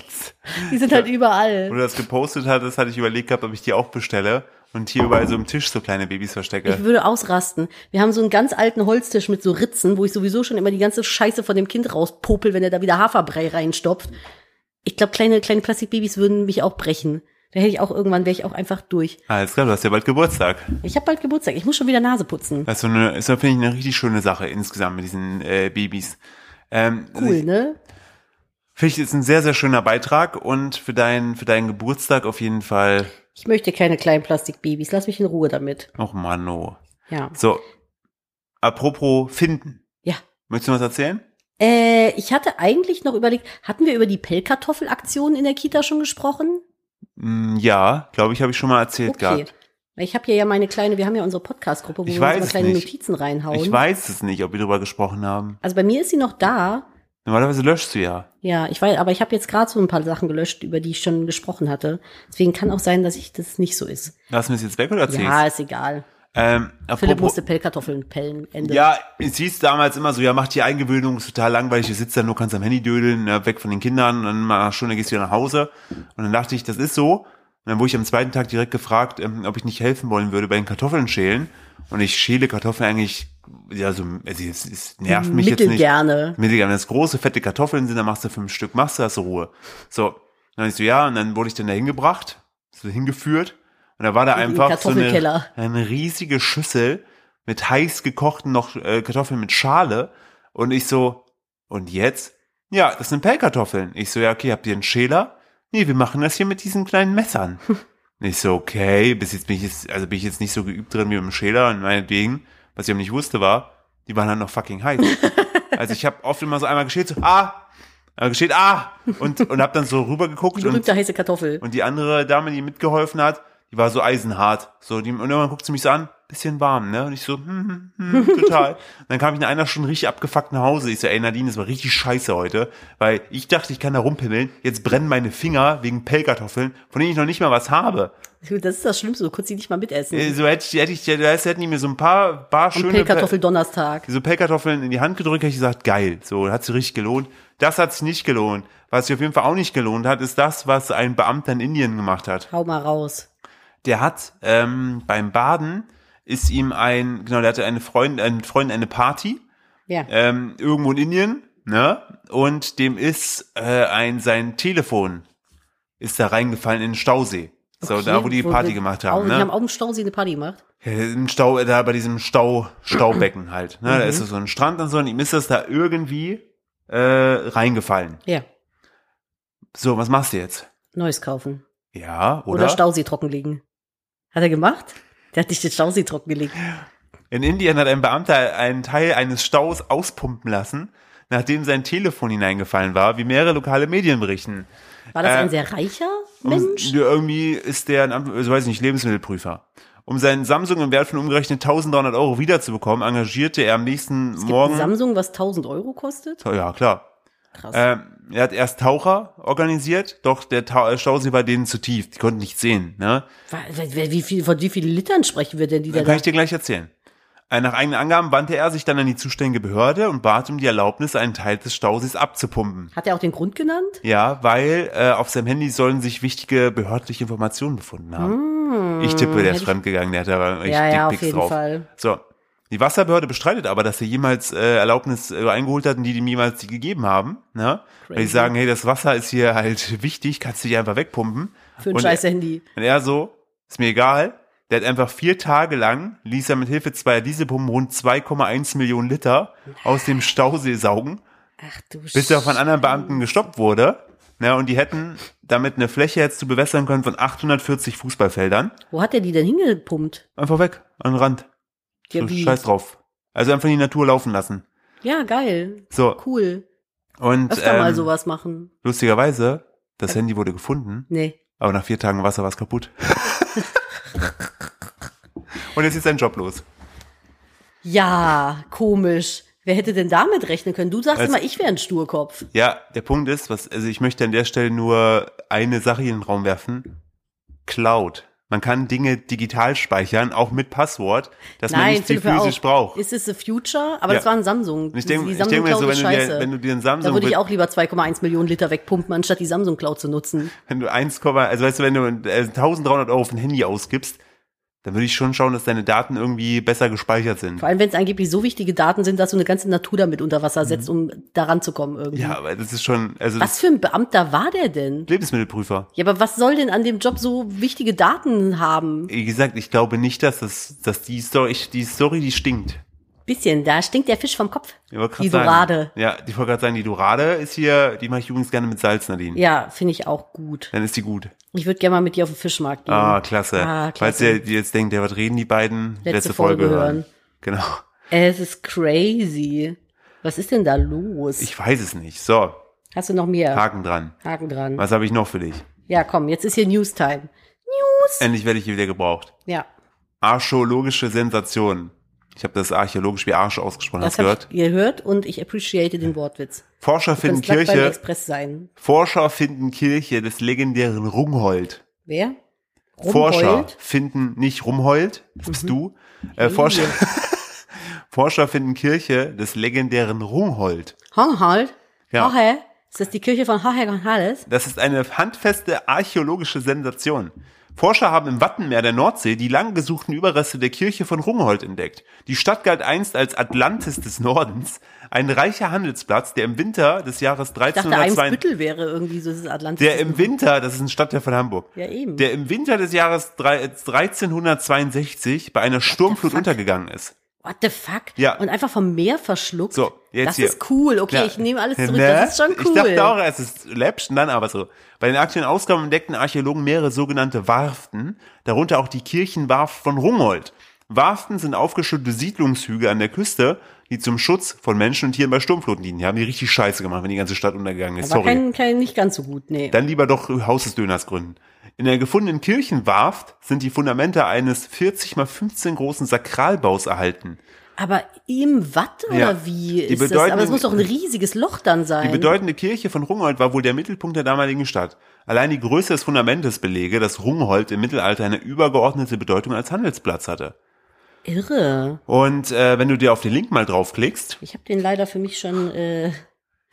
Speaker 2: Die sind halt überall.
Speaker 1: Wo du das gepostet hattest, hatte ich überlegt gehabt, ob ich die auch bestelle und hier überall so im Tisch so kleine Babys verstecke.
Speaker 2: Ich würde ausrasten. Wir haben so einen ganz alten Holztisch mit so Ritzen, wo ich sowieso schon immer die ganze Scheiße von dem Kind rauspopel, wenn er da wieder Haferbrei reinstopft. Ich glaube, kleine, kleine Plastikbabys würden mich auch brechen. Da hätte ich auch irgendwann, wäre ich auch einfach durch.
Speaker 1: Alles klar, du hast ja bald Geburtstag.
Speaker 2: Ich habe bald Geburtstag. Ich muss schon wieder Nase putzen.
Speaker 1: Das ist, so eine, ist finde ich, eine richtig schöne Sache insgesamt mit diesen äh, Babys. Ähm,
Speaker 2: Cool,
Speaker 1: ich,
Speaker 2: ne?
Speaker 1: Finde ich, ist ein sehr, sehr schöner Beitrag und für deinen, für deinen Geburtstag auf jeden Fall.
Speaker 2: Ich möchte keine kleinen Plastikbabys. Lass mich in Ruhe damit.
Speaker 1: Och Mano.
Speaker 2: Ja.
Speaker 1: So, apropos finden.
Speaker 2: Ja.
Speaker 1: Möchtest du was erzählen?
Speaker 2: Äh, ich hatte eigentlich noch überlegt, hatten wir über die Pellkartoffelaktion in der Kita schon gesprochen?
Speaker 1: Mm, ja, glaube ich, habe ich schon mal erzählt
Speaker 2: Okay.
Speaker 1: gehabt.
Speaker 2: Ich habe hier ja meine kleine, wir haben ja unsere Podcast-Gruppe, wo
Speaker 1: Ich
Speaker 2: wir uns immer kleine
Speaker 1: nicht.
Speaker 2: Notizen reinhauen.
Speaker 1: Ich weiß es nicht, ob wir darüber gesprochen haben.
Speaker 2: Also bei mir ist sie noch da.
Speaker 1: Normalerweise löschst du ja.
Speaker 2: Ja, ich weiß, aber ich habe jetzt gerade so ein paar Sachen gelöscht, über die ich schon gesprochen hatte. Deswegen kann auch sein, dass ich das nicht so ist.
Speaker 1: Lass mir das jetzt weg oder erzählst?
Speaker 2: Ja, ist egal.
Speaker 1: Ähm,
Speaker 2: Philipp musste Pellkartoffeln pellen. Ende.
Speaker 1: Ja, es hieß damals immer so, ja, mach die Eingewöhnung, ist total langweilig, du sitzt da nur, kannst am Handy dödeln, ne, weg von den Kindern, und dann mal nach einer Stunde gehst du wieder nach Hause. Und dann dachte ich, das ist so. Und dann wurde ich am zweiten Tag direkt gefragt, ähm, ob ich nicht helfen wollen würde bei den Kartoffeln schälen. Und ich schäle Kartoffeln eigentlich, ja, so, also es, es nervt mich jetzt nicht.
Speaker 2: Mittelgerne.
Speaker 1: Mittelgern, wenn es große, fette Kartoffeln sind, dann machst du fünf Stück, machst du, hast du Ruhe. So, dann ich so, ja, und dann wurde ich dann da hingebracht, so hingeführt. Und da war da
Speaker 2: In
Speaker 1: einfach so eine, eine riesige Schüssel mit heiß gekochten noch äh, Kartoffeln mit Schale. Und ich so, und jetzt? Ja, das sind Pellkartoffeln. Ich so, ja, okay, habt ihr einen Schäler? Nee, wir machen das hier mit diesen kleinen Messern. Ich so, okay, bis jetzt bin ich jetzt, also bin ich jetzt nicht so geübt drin wie mit dem Schäler und meinetwegen, was ich aber nicht wusste war, die waren halt noch fucking heiß. also ich habe oft immer so einmal geschält, so, ah, äh, geschält, ah, und, und hab dann so rübergeguckt
Speaker 2: Die
Speaker 1: und,
Speaker 2: heiße Kartoffel.
Speaker 1: und die andere Dame, die mitgeholfen hat, die war so eisenhart. So, die, und irgendwann guckt sie mich so an, bisschen warm, ne? Und ich so, hm, hm, hm, total. Und dann kam ich in einer Stunde richtig abgefuckt nach Hause. Ich so, ey Nadine, das war richtig scheiße heute, weil ich dachte, ich kann da rumpimmeln. Jetzt brennen meine Finger wegen Pellkartoffeln, von denen ich noch nicht mal was habe.
Speaker 2: Das ist das Schlimmste, du konntest sie nicht mal mitessen.
Speaker 1: Äh, So hätte ich, hätte ich, da hätten die mir so ein paar, paar schöne
Speaker 2: Pellkartoffel-Donnerstag.
Speaker 1: so Pellkartoffeln in die Hand gedrückt, hätte ich gesagt, geil. So, hat sich richtig gelohnt. Das hat sich nicht gelohnt. Was sich auf jeden Fall auch nicht gelohnt hat, ist das, was ein Beamter in Indien gemacht hat.
Speaker 2: Hau mal raus.
Speaker 1: Der hat ähm, beim Baden ist ihm ein, genau, der hatte eine Freundin, eine Freundin eine Party,
Speaker 2: Ja.
Speaker 1: ähm, irgendwo in Indien, ne? Und dem ist äh, ein sein Telefon ist da reingefallen in den Stausee. So,
Speaker 2: Okay,
Speaker 1: da wo die Party
Speaker 2: wir-
Speaker 1: gemacht haben,
Speaker 2: Die haben
Speaker 1: ne?
Speaker 2: auch im Stausee eine Party gemacht.
Speaker 1: Ja, Im Stau, da bei diesem Stau, Staubecken halt. Ne? Da
Speaker 2: Mhm.
Speaker 1: ist so ein Strand und so, und ihm ist das da irgendwie äh, reingefallen.
Speaker 2: Ja.
Speaker 1: So, was machst du jetzt?
Speaker 2: Neues kaufen.
Speaker 1: Ja,
Speaker 2: Oder,
Speaker 1: oder?
Speaker 2: Stausee trockenlegen. Hat er gemacht? Der hat nicht den Stausee trockengelegt.
Speaker 1: In Indien hat ein Beamter einen Teil eines Staus auspumpen lassen, nachdem sein Telefon hineingefallen war, wie mehrere lokale Medien berichten.
Speaker 2: War das
Speaker 1: Äh,
Speaker 2: ein sehr reicher
Speaker 1: Um,
Speaker 2: Mensch?
Speaker 1: ja, irgendwie ist der, also weiß ich nicht, Lebensmittelprüfer. Um seinen Samsung im Wert von umgerechnet 1300 Euro wiederzubekommen, engagierte er am nächsten
Speaker 2: Es gibt
Speaker 1: Morgen.
Speaker 2: ein Samsung, was 1000 Euro kostet?
Speaker 1: ja, klar.
Speaker 2: Krass.
Speaker 1: Ähm, er hat erst Taucher organisiert, doch der Ta Stausee war denen zu tief. Die konnten nicht sehen. Ne?
Speaker 2: Wie viel, von wie vielen Litern sprechen wir denn, die da
Speaker 1: kann ich dir gleich erzählen. Äh, Nach eigenen Angaben wandte er sich dann an die zuständige Behörde und bat um die Erlaubnis, einen Teil des Stausees abzupumpen.
Speaker 2: Hat er auch den Grund genannt?
Speaker 1: Ja, weil äh, auf seinem Handy sollen sich wichtige behördliche Informationen befunden haben. ich tippe, der ist fremdgegangen, der hat da echt
Speaker 2: Hm, Ja, ja, auf
Speaker 1: Dickpics
Speaker 2: jeden
Speaker 1: drauf.
Speaker 2: Fall.
Speaker 1: So. Die Wasserbehörde bestreitet aber, dass er jemals äh, Erlaubnis äh, eingeholt hat und die dem jemals die gegeben haben. Ne? Weil die sagen, hey, das Wasser ist hier halt wichtig, kannst du die einfach wegpumpen.
Speaker 2: Für ein
Speaker 1: Und-
Speaker 2: scheiß Handy.
Speaker 1: Und er so, ist mir egal. Der hat einfach vier Tage lang, ließ er mit Hilfe zweier Dieselpumpen rund 2,1 Millionen Liter aus dem Stausee saugen,
Speaker 2: Ach du
Speaker 1: bis er von anderen Beamten gestoppt wurde. Ja, und die hätten damit eine Fläche jetzt zu bewässern können von 840 Fußballfeldern.
Speaker 2: Wo hat er die denn hingepumpt?
Speaker 1: Einfach weg, an den Rand.
Speaker 2: Ja,
Speaker 1: So,
Speaker 2: wie?
Speaker 1: scheiß drauf. Also einfach in die Natur laufen lassen.
Speaker 2: Ja, geil.
Speaker 1: So,
Speaker 2: Cool.
Speaker 1: und
Speaker 2: Öfter mal
Speaker 1: ähm,
Speaker 2: sowas machen.
Speaker 1: lustigerweise, das Handy wurde gefunden,
Speaker 2: Nee.
Speaker 1: aber nach vier Tagen Wasser war es kaputt. und jetzt ist sein Job los.
Speaker 2: Ja, komisch. Wer hätte denn damit rechnen können? Du sagst
Speaker 1: Also-
Speaker 2: immer, ich wäre ein Sturkopf.
Speaker 1: Ja, der Punkt ist, was, also ich möchte an der Stelle nur eine Sache in den Raum werfen. Cloud. Man kann Dinge digital speichern, auch mit Passwort, dass man
Speaker 2: Nein,
Speaker 1: nicht die
Speaker 2: Philipp, hör
Speaker 1: physisch braucht.
Speaker 2: Ist es the future? Aber
Speaker 1: Ja.
Speaker 2: das war ein Samsung.
Speaker 1: Und ich denke
Speaker 2: die
Speaker 1: denk mir so, wenn du, dir, wenn du dir einen
Speaker 2: da
Speaker 1: Samsung,
Speaker 2: würde ich auch lieber 2,1 Millionen Liter wegpumpen, anstatt die Samsung Cloud zu nutzen.
Speaker 1: wenn du 1, also weißt du, wenn du äh, 1300 Euro für ein Handy ausgibst, dann würde ich schon schauen, dass deine Daten irgendwie besser gespeichert sind.
Speaker 2: Vor allem, wenn es angeblich so wichtige Daten sind, dass du eine ganze Natur damit unter Wasser setzt, um daran zu kommen irgendwie.
Speaker 1: Mhm. Ja, aber das ist schon, also
Speaker 2: Was für ein Beamter war der denn?
Speaker 1: Lebensmittelprüfer.
Speaker 2: Ja, aber was soll denn an dem Job so wichtige Daten haben?
Speaker 1: Wie gesagt, ich glaube nicht, dass das, dass die Story, die Story, die stinkt.
Speaker 2: Bisschen, da stinkt der Fisch vom Kopf. Die
Speaker 1: sagen.
Speaker 2: Dorade.
Speaker 1: Ja, ich wollte gerade sagen, die Dorade ist hier, die mache ich übrigens gerne mit Salz, Nadine.
Speaker 2: Ja, finde ich auch gut.
Speaker 1: Dann ist die gut.
Speaker 2: Ich würde gerne mal mit dir auf den Fischmarkt gehen.
Speaker 1: Ah, klasse.
Speaker 2: Ah,
Speaker 1: Falls
Speaker 2: klasse.
Speaker 1: ihr die jetzt denkt, ja, was reden die beiden?
Speaker 2: Letzte Folge hören.
Speaker 1: Genau.
Speaker 2: Es ist crazy. Was ist denn da los?
Speaker 1: Ich weiß es nicht. So,
Speaker 2: Hast du noch mehr?
Speaker 1: Haken dran.
Speaker 2: Haken dran.
Speaker 1: Was habe ich noch für dich?
Speaker 2: Ja, komm, jetzt ist hier Newstime. News.
Speaker 1: Endlich werde ich hier wieder gebraucht.
Speaker 2: Ja,
Speaker 1: Archäologische Sensation. Ich habe das archäologisch wie Arsch ausgesprochen.
Speaker 2: das
Speaker 1: gehört?
Speaker 2: ich gehört und ich appreciate den Wortwitz.
Speaker 1: Forscher
Speaker 2: Du
Speaker 1: finden Kirche,
Speaker 2: Express sein.
Speaker 1: Forscher finden Kirche des legendären Rungholt.
Speaker 2: Wer?
Speaker 1: Forscher
Speaker 2: Rumheult?
Speaker 1: finden nicht Rumheult, das
Speaker 2: Mhm.
Speaker 1: bist du. Äh, Forscher, Forscher finden Kirche des legendären Rungholt.
Speaker 2: Honghold?
Speaker 1: Ja.
Speaker 2: Hohe? Ist das die Kirche von Hohe Gonzales?
Speaker 1: Das ist eine handfeste archäologische Sensation. Forscher haben im Wattenmeer der Nordsee die lang gesuchten Überreste der Kirche von Rungholt entdeckt. Die Stadt galt einst als Atlantis des Nordens, ein reicher Handelsplatz, der im Winter des Jahres
Speaker 2: Ich dachte,
Speaker 1: 1302
Speaker 2: Eimsbüttel wäre irgendwie so das Atlantis.
Speaker 1: der im Winter, das ist ein Stadtteil von Hamburg,
Speaker 2: Ja, eben.
Speaker 1: der im Winter des Jahres drei- 1362 bei einer Sturmflut untergegangen ist.
Speaker 2: What the fuck?
Speaker 1: Ja.
Speaker 2: Und einfach vom Meer verschluckt?
Speaker 1: So, jetzt
Speaker 2: Das
Speaker 1: hier.
Speaker 2: ist cool. Okay,
Speaker 1: Ja.
Speaker 2: ich nehme alles zurück.
Speaker 1: Ne?
Speaker 2: Das ist schon cool.
Speaker 1: Ich dachte auch, es ist läppsch, und dann aber so. Bei den aktuellen Ausgaben entdeckten Archäologen mehrere sogenannte Warften, darunter auch die Kirchenwarft von Rungholt. Warften sind aufgeschüttete Siedlungshügel an der Küste, die zum Schutz von Menschen und Tieren bei Sturmfluten dienen. Die haben die richtig scheiße gemacht, wenn die ganze Stadt untergegangen ist.
Speaker 2: Aber
Speaker 1: Sorry.
Speaker 2: kein, kein, nicht ganz so gut, nee.
Speaker 1: Dann lieber doch Haus des Döners gründen. In der gefundenen Kirchenwarft sind die Fundamente eines 40 mal 15 großen Sakralbaus erhalten.
Speaker 2: Aber im Watt oder
Speaker 1: Ja.
Speaker 2: wie ist das? Aber es muss doch ein riesiges Loch dann sein.
Speaker 1: Die bedeutende Kirche von Rungholt war wohl der Mittelpunkt der damaligen Stadt. Allein die Größe des Fundamentes belege, dass Rungholt im Mittelalter eine übergeordnete Bedeutung als Handelsplatz hatte.
Speaker 2: Irre.
Speaker 1: Und äh, wenn du dir auf den Link mal draufklickst,
Speaker 2: Ich habe den leider für mich schon äh,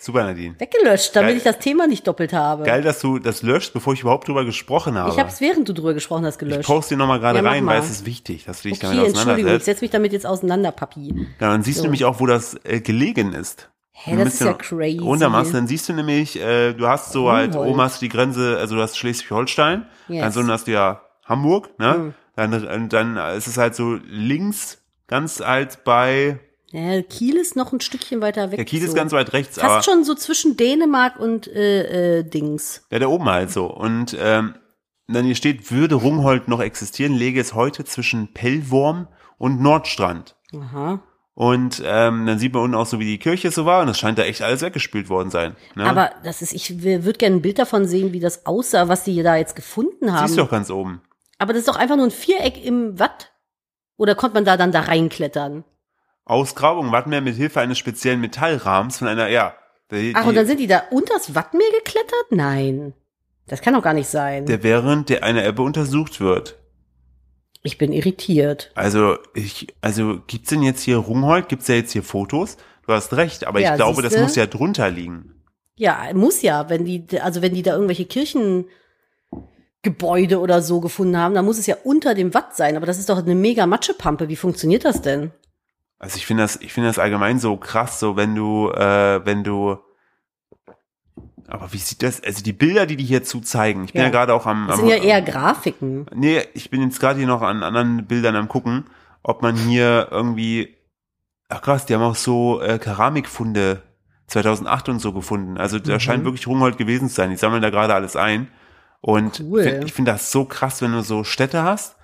Speaker 1: Super, Nadine.
Speaker 2: Weggelöscht, damit
Speaker 1: Geil.
Speaker 2: ich das Thema nicht doppelt habe.
Speaker 1: Geil, dass du das löscht, bevor ich überhaupt drüber gesprochen habe.
Speaker 2: Ich habe es, während du drüber gesprochen hast,
Speaker 1: ich
Speaker 2: gelöscht.
Speaker 1: poste dir nochmal gerade
Speaker 2: Ja,
Speaker 1: rein, weil
Speaker 2: mal.
Speaker 1: es ist wichtig, dass du dich
Speaker 2: Okay,
Speaker 1: damit
Speaker 2: Entschuldigung, ich
Speaker 1: auseinandersetzt.
Speaker 2: setze mich damit jetzt auseinander, Papi.
Speaker 1: Ja, dann siehst
Speaker 2: So.
Speaker 1: du nämlich auch, wo das äh, gelegen ist.
Speaker 2: Hä, das ist ja crazy.
Speaker 1: Runtermachst, dann siehst du nämlich, äh, du hast so halt,
Speaker 2: Rungholt.
Speaker 1: oben hast du die Grenze, also du hast Schleswig-Holstein,
Speaker 2: Yes.
Speaker 1: dann so hast du ja Hamburg, ne?
Speaker 2: Mhm.
Speaker 1: Dann, dann ist es halt so links, ganz halt bei,
Speaker 2: Ja, Kiel ist noch ein Stückchen weiter weg.
Speaker 1: der Kiel
Speaker 2: so.
Speaker 1: ist ganz weit rechts, aber
Speaker 2: Fast schon so zwischen Dänemark und äh, äh, Dings.
Speaker 1: ja, da oben halt so. Und ähm, dann hier steht, würde Rungholt noch existieren, läge es heute zwischen Pellworm und Nordstrand.
Speaker 2: Aha.
Speaker 1: Und ähm, dann sieht man unten auch so, wie die Kirche so war und es scheint da echt alles weggespült worden sein. Ne?
Speaker 2: Aber das ist, ich würde gerne ein Bild davon sehen, wie das aussah, was die da jetzt gefunden haben.
Speaker 1: Siehst du doch ganz oben.
Speaker 2: Aber das ist doch einfach nur ein Viereck im Watt. Oder konnte man da dann da reinklettern?
Speaker 1: Ausgrabung Wattmeer mit Hilfe eines speziellen Metallrahmens von einer, ja. Die,
Speaker 2: Ach, und dann sind die da unters Wattmeer geklettert? Nein. Das kann doch gar nicht sein.
Speaker 1: der während der eine Ebbe untersucht wird.
Speaker 2: ich bin irritiert.
Speaker 1: Also, ich, also gibt's denn jetzt hier Rungholt? Gibt's ja jetzt hier Fotos? Du hast recht, aber
Speaker 2: Ja,
Speaker 1: ich glaube, das
Speaker 2: siehste.
Speaker 1: muss ja drunter liegen.
Speaker 2: Ja, muss ja, wenn die, also wenn die da irgendwelche Kirchengebäude oder so gefunden haben, dann muss es ja unter dem Watt sein. Aber das ist doch eine mega Matschepampe. Wie funktioniert das denn?
Speaker 1: Also ich finde das, ich finde das allgemein so krass, so wenn du, äh, wenn du, aber wie sieht das, also die Bilder, die die hierzu zeigen, ich bin
Speaker 2: Ja.
Speaker 1: ja, gerade auch am,
Speaker 2: Das
Speaker 1: am
Speaker 2: sind ja eher Grafiken.
Speaker 1: Nee, ich bin jetzt gerade hier noch an anderen Bildern am gucken, ob man hier irgendwie, ach krass, die haben auch so äh, Keramikfunde 2008 und so gefunden. Also da
Speaker 2: Mhm.
Speaker 1: scheint wirklich Rungholt gewesen zu sein. Die sammeln da gerade alles ein. Und
Speaker 2: Cool.
Speaker 1: find, ich finde das so krass, wenn du so Städte hast,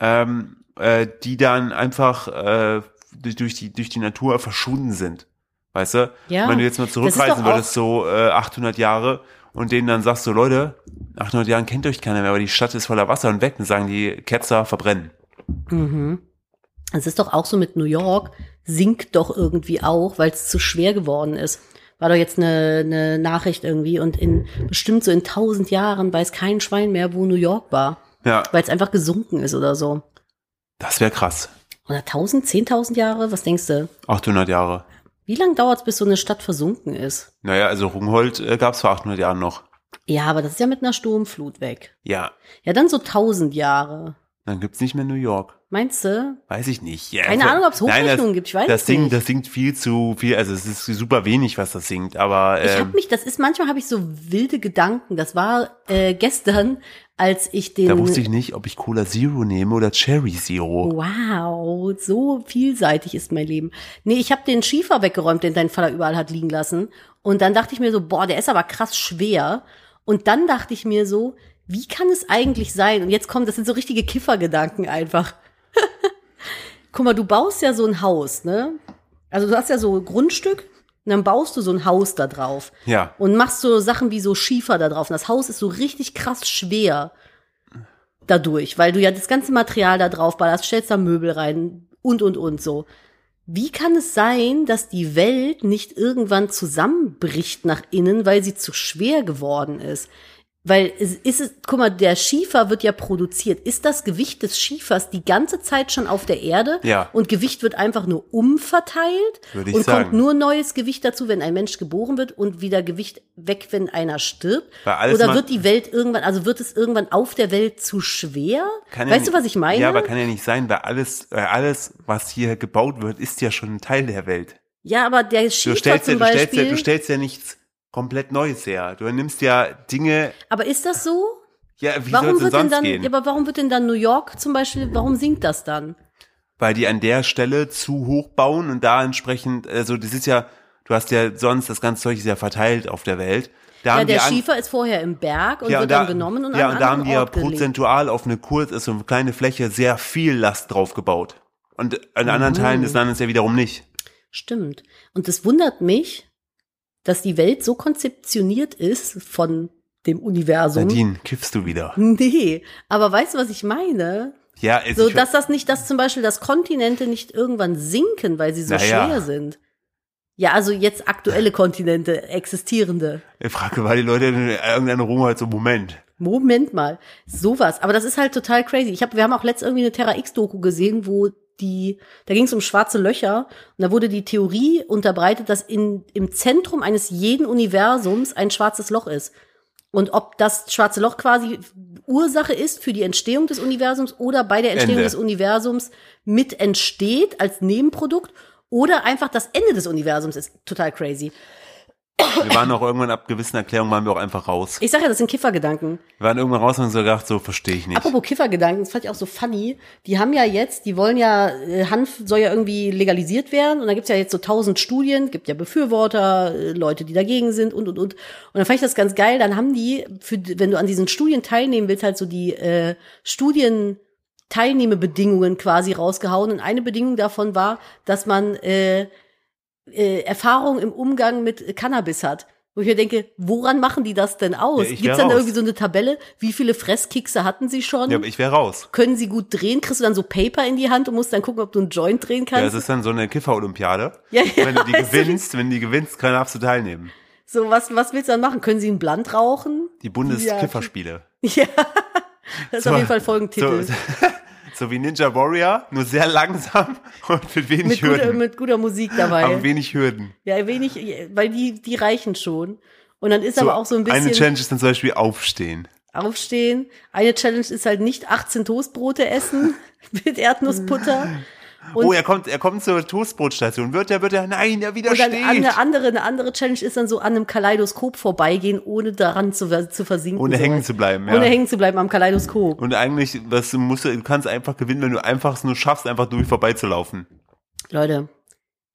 Speaker 1: ähm, äh, die dann einfach äh, durch, die, durch die Natur verschwunden sind. Weißt du?
Speaker 2: Ja.
Speaker 1: Wenn du jetzt mal zurückreisen würdest, so äh, 800 Jahre, und denen dann sagst du, Leute, 800 Jahren kennt euch keiner mehr, aber die Stadt ist voller Wasser und weg, dann sagen die Ketzer verbrennen.
Speaker 2: Mhm. Es ist doch auch so mit New York, sinkt doch irgendwie auch, weil es zu schwer geworden ist. War doch jetzt eine, eine Nachricht irgendwie und in bestimmt so in tausend Jahren weiß kein Schwein mehr, wo New York war,
Speaker 1: Ja,
Speaker 2: weil es einfach gesunken ist oder so.
Speaker 1: das wäre krass.
Speaker 2: Oder tausend, zehntausend Jahre? Was denkst du?
Speaker 1: 800 Jahre.
Speaker 2: Wie lange dauert es, bis so eine Stadt versunken ist?
Speaker 1: Naja, also Rungholt äh, gab es vor 800 Jahren noch.
Speaker 2: Ja, aber das ist ja mit einer Sturmflut weg.
Speaker 1: Ja,
Speaker 2: Ja, dann so tausend Jahre.
Speaker 1: dann gibt's nicht mehr New York.
Speaker 2: Meinst du?
Speaker 1: Weiß ich nicht. Ja,
Speaker 2: Keine
Speaker 1: also-
Speaker 2: Ahnung, ob es
Speaker 1: Nein,
Speaker 2: Hochrechnungen gibt. Ich weiß
Speaker 1: das singt,
Speaker 2: nicht.
Speaker 1: das singt viel zu viel, also es ist super wenig, was das singt, aber
Speaker 2: Ich
Speaker 1: ähm,
Speaker 2: habe mich, das ist manchmal habe ich so wilde Gedanken. Das war äh, gestern, als ich den.
Speaker 1: da wusste ich nicht, ob ich Cola Zero nehme oder Cherry. Zero.
Speaker 2: Wow, so vielseitig ist mein Leben. Nee, ich habe den Schiefer weggeräumt, den dein Vater überall hat liegen lassen. Und dann dachte ich mir so, boah, der ist aber krass schwer. Und dann dachte ich mir so, wie kann es eigentlich sein? Und jetzt kommt, das sind so richtige Kiffergedanken einfach. Guck mal, du baust ja so ein Haus, ne? Also du hast ja so ein Grundstück und dann baust du so ein Haus da drauf
Speaker 1: Ja,
Speaker 2: und machst so Sachen wie so Schiefer da drauf. Und das Haus ist so richtig krass schwer dadurch, weil du ja das ganze Material da drauf ballerst, stellst da Möbel rein und, und, und so. Wie kann es sein, dass die Welt nicht irgendwann zusammenbricht nach innen, weil sie zu schwer geworden ist? Weil es ist es, guck mal, der Schiefer wird ja produziert. Ist das Gewicht des Schiefers die ganze Zeit schon auf der Erde?
Speaker 1: Ja.
Speaker 2: Und Gewicht wird einfach nur umverteilt?
Speaker 1: Würde ich
Speaker 2: und kommt
Speaker 1: sagen.
Speaker 2: nur neues Gewicht dazu, wenn ein Mensch geboren wird und wieder Gewicht weg, wenn einer stirbt? Oder wird die Welt irgendwann, also wird es irgendwann auf der Welt zu schwer?
Speaker 1: Kann ja
Speaker 2: weißt du,
Speaker 1: nicht-
Speaker 2: was ich meine?
Speaker 1: Ja, aber kann ja nicht sein, weil alles, weil alles, was hier gebaut wird, ist ja schon ein Teil der Welt.
Speaker 2: Ja, aber der
Speaker 1: Du
Speaker 2: Schiefer
Speaker 1: stellst, ja,
Speaker 2: zum
Speaker 1: du, stellst
Speaker 2: Beispiel.
Speaker 1: ja, du stellst ja nichts komplett Neues her. Du nimmst ja Dinge,
Speaker 2: aber ist das so?
Speaker 1: ja, wie
Speaker 2: Warum wird denn dann,
Speaker 1: gehen?
Speaker 2: ja, aber warum wird denn dann New York zum Beispiel, warum sinkt das dann?
Speaker 1: Weil die an der Stelle zu hoch bauen und da entsprechend, also das ist ja, du hast ja sonst, das ganze Zeug ist ja verteilt auf der Welt. Da
Speaker 2: Ja, der Schiefer ist vorher im Berg und
Speaker 1: ja,
Speaker 2: wird
Speaker 1: da,
Speaker 2: dann genommen und
Speaker 1: ja,
Speaker 2: an
Speaker 1: und da haben die ja prozentual auf eine kurz, ist so eine kleine Fläche sehr viel Last drauf gebaut. Und an anderen
Speaker 2: Mhm.
Speaker 1: Teilen des Landes ja wiederum nicht.
Speaker 2: Stimmt. Und es wundert mich, dass die Welt so konzeptioniert ist von dem Universum.
Speaker 1: Nadine, kiffst du wieder?
Speaker 2: Nee, aber weißt du, was ich meine?
Speaker 1: Ja, es
Speaker 2: So, dass das nicht, dass zum Beispiel, dass Kontinente nicht irgendwann sinken, weil sie so
Speaker 1: Naja.
Speaker 2: schwer sind. Ja, also jetzt aktuelle Kontinente, existierende.
Speaker 1: ich frage, weil die Leute in irgendeiner Ruhe halt so, Moment.
Speaker 2: Moment mal, sowas. Aber das ist halt total crazy. Ich hab, wir haben auch letztens irgendwie eine Terra X Doku gesehen, wo die, da ging es um schwarze Löcher und da wurde die Theorie unterbreitet, dass in, im Zentrum eines jeden Universums ein schwarzes Loch ist. Und ob das schwarze Loch quasi Ursache ist für die Entstehung des Universums oder bei der Entstehung
Speaker 1: Ende.
Speaker 2: des Universums mit entsteht als Nebenprodukt oder einfach das Ende des Universums ist total crazy.
Speaker 1: Wir waren auch irgendwann ab gewissen Erklärungen waren wir auch einfach raus.
Speaker 2: Ich sage ja, das sind Kiffergedanken.
Speaker 1: Wir waren irgendwann raus und haben so gedacht, so verstehe ich nicht.
Speaker 2: Apropos Kiffergedanken, das fand ich auch so funny. Die haben ja jetzt, die wollen ja, äh, Hanf soll ja irgendwie legalisiert werden und da gibt's ja jetzt so tausend Studien, gibt ja Befürworter, äh, Leute, die dagegen sind und und und. Und dann fand ich das ganz geil. Dann haben die, für, wenn du an diesen Studien teilnehmen willst, halt so die äh, Studien Teilnehmebedingungen quasi rausgehauen. Und eine Bedingung davon war, dass man äh, äh, Erfahrung im Umgang mit Cannabis hat. Wo ich mir denke, woran machen die das denn aus?
Speaker 1: Ja,
Speaker 2: Gibt's
Speaker 1: wär
Speaker 2: dann da
Speaker 1: raus.
Speaker 2: irgendwie so eine Tabelle? Wie viele Fresskickse hatten sie schon?
Speaker 1: ja, aber ich wäre raus.
Speaker 2: Können sie gut drehen? Kriegst du dann so Paper in die Hand und musst dann gucken, ob du einen Joint drehen
Speaker 1: Ja, es
Speaker 2: kannst?
Speaker 1: ist dann so eine Kiffer-Olympiade.
Speaker 2: Ja, ja,
Speaker 1: wenn du die
Speaker 2: du,
Speaker 1: gewinnst, wenn du die gewinnst, kann darfst du teilnehmen.
Speaker 2: so, was, was willst du dann machen? Können sie einen Blunt rauchen?
Speaker 1: Die Bundeskifferspiele.
Speaker 2: Ja. Das ist
Speaker 1: So,
Speaker 2: auf jeden Fall Folgentitel.
Speaker 1: So, so wie Ninja Warrior, nur sehr langsam und mit wenig
Speaker 2: mit, guter,
Speaker 1: Hürden.
Speaker 2: mit guter Musik dabei.
Speaker 1: aber wenig Hürden.
Speaker 2: ja, wenig, weil die, die reichen schon. Und dann ist aber auch so ein bisschen
Speaker 1: Eine Challenge ist dann zum Beispiel aufstehen.
Speaker 2: aufstehen. Eine Challenge ist halt nicht 18 Toastbrote essen mit Erdnussbutter. Und,
Speaker 1: oh, er kommt, er kommt zur Toastbrotstation. Wird er, wird er, nein, er
Speaker 2: und dann
Speaker 1: widersteht.
Speaker 2: eine andere, eine andere Challenge ist dann so an einem Kaleidoskop vorbeigehen, ohne daran zu, zu versinken.
Speaker 1: Ohne
Speaker 2: so.
Speaker 1: hängen zu bleiben, ja.
Speaker 2: Ohne hängen zu bleiben am Kaleidoskop.
Speaker 1: Und eigentlich, was du musst, du kannst einfach gewinnen, wenn du einfach es nur schaffst, einfach durch vorbeizulaufen.
Speaker 2: Leute,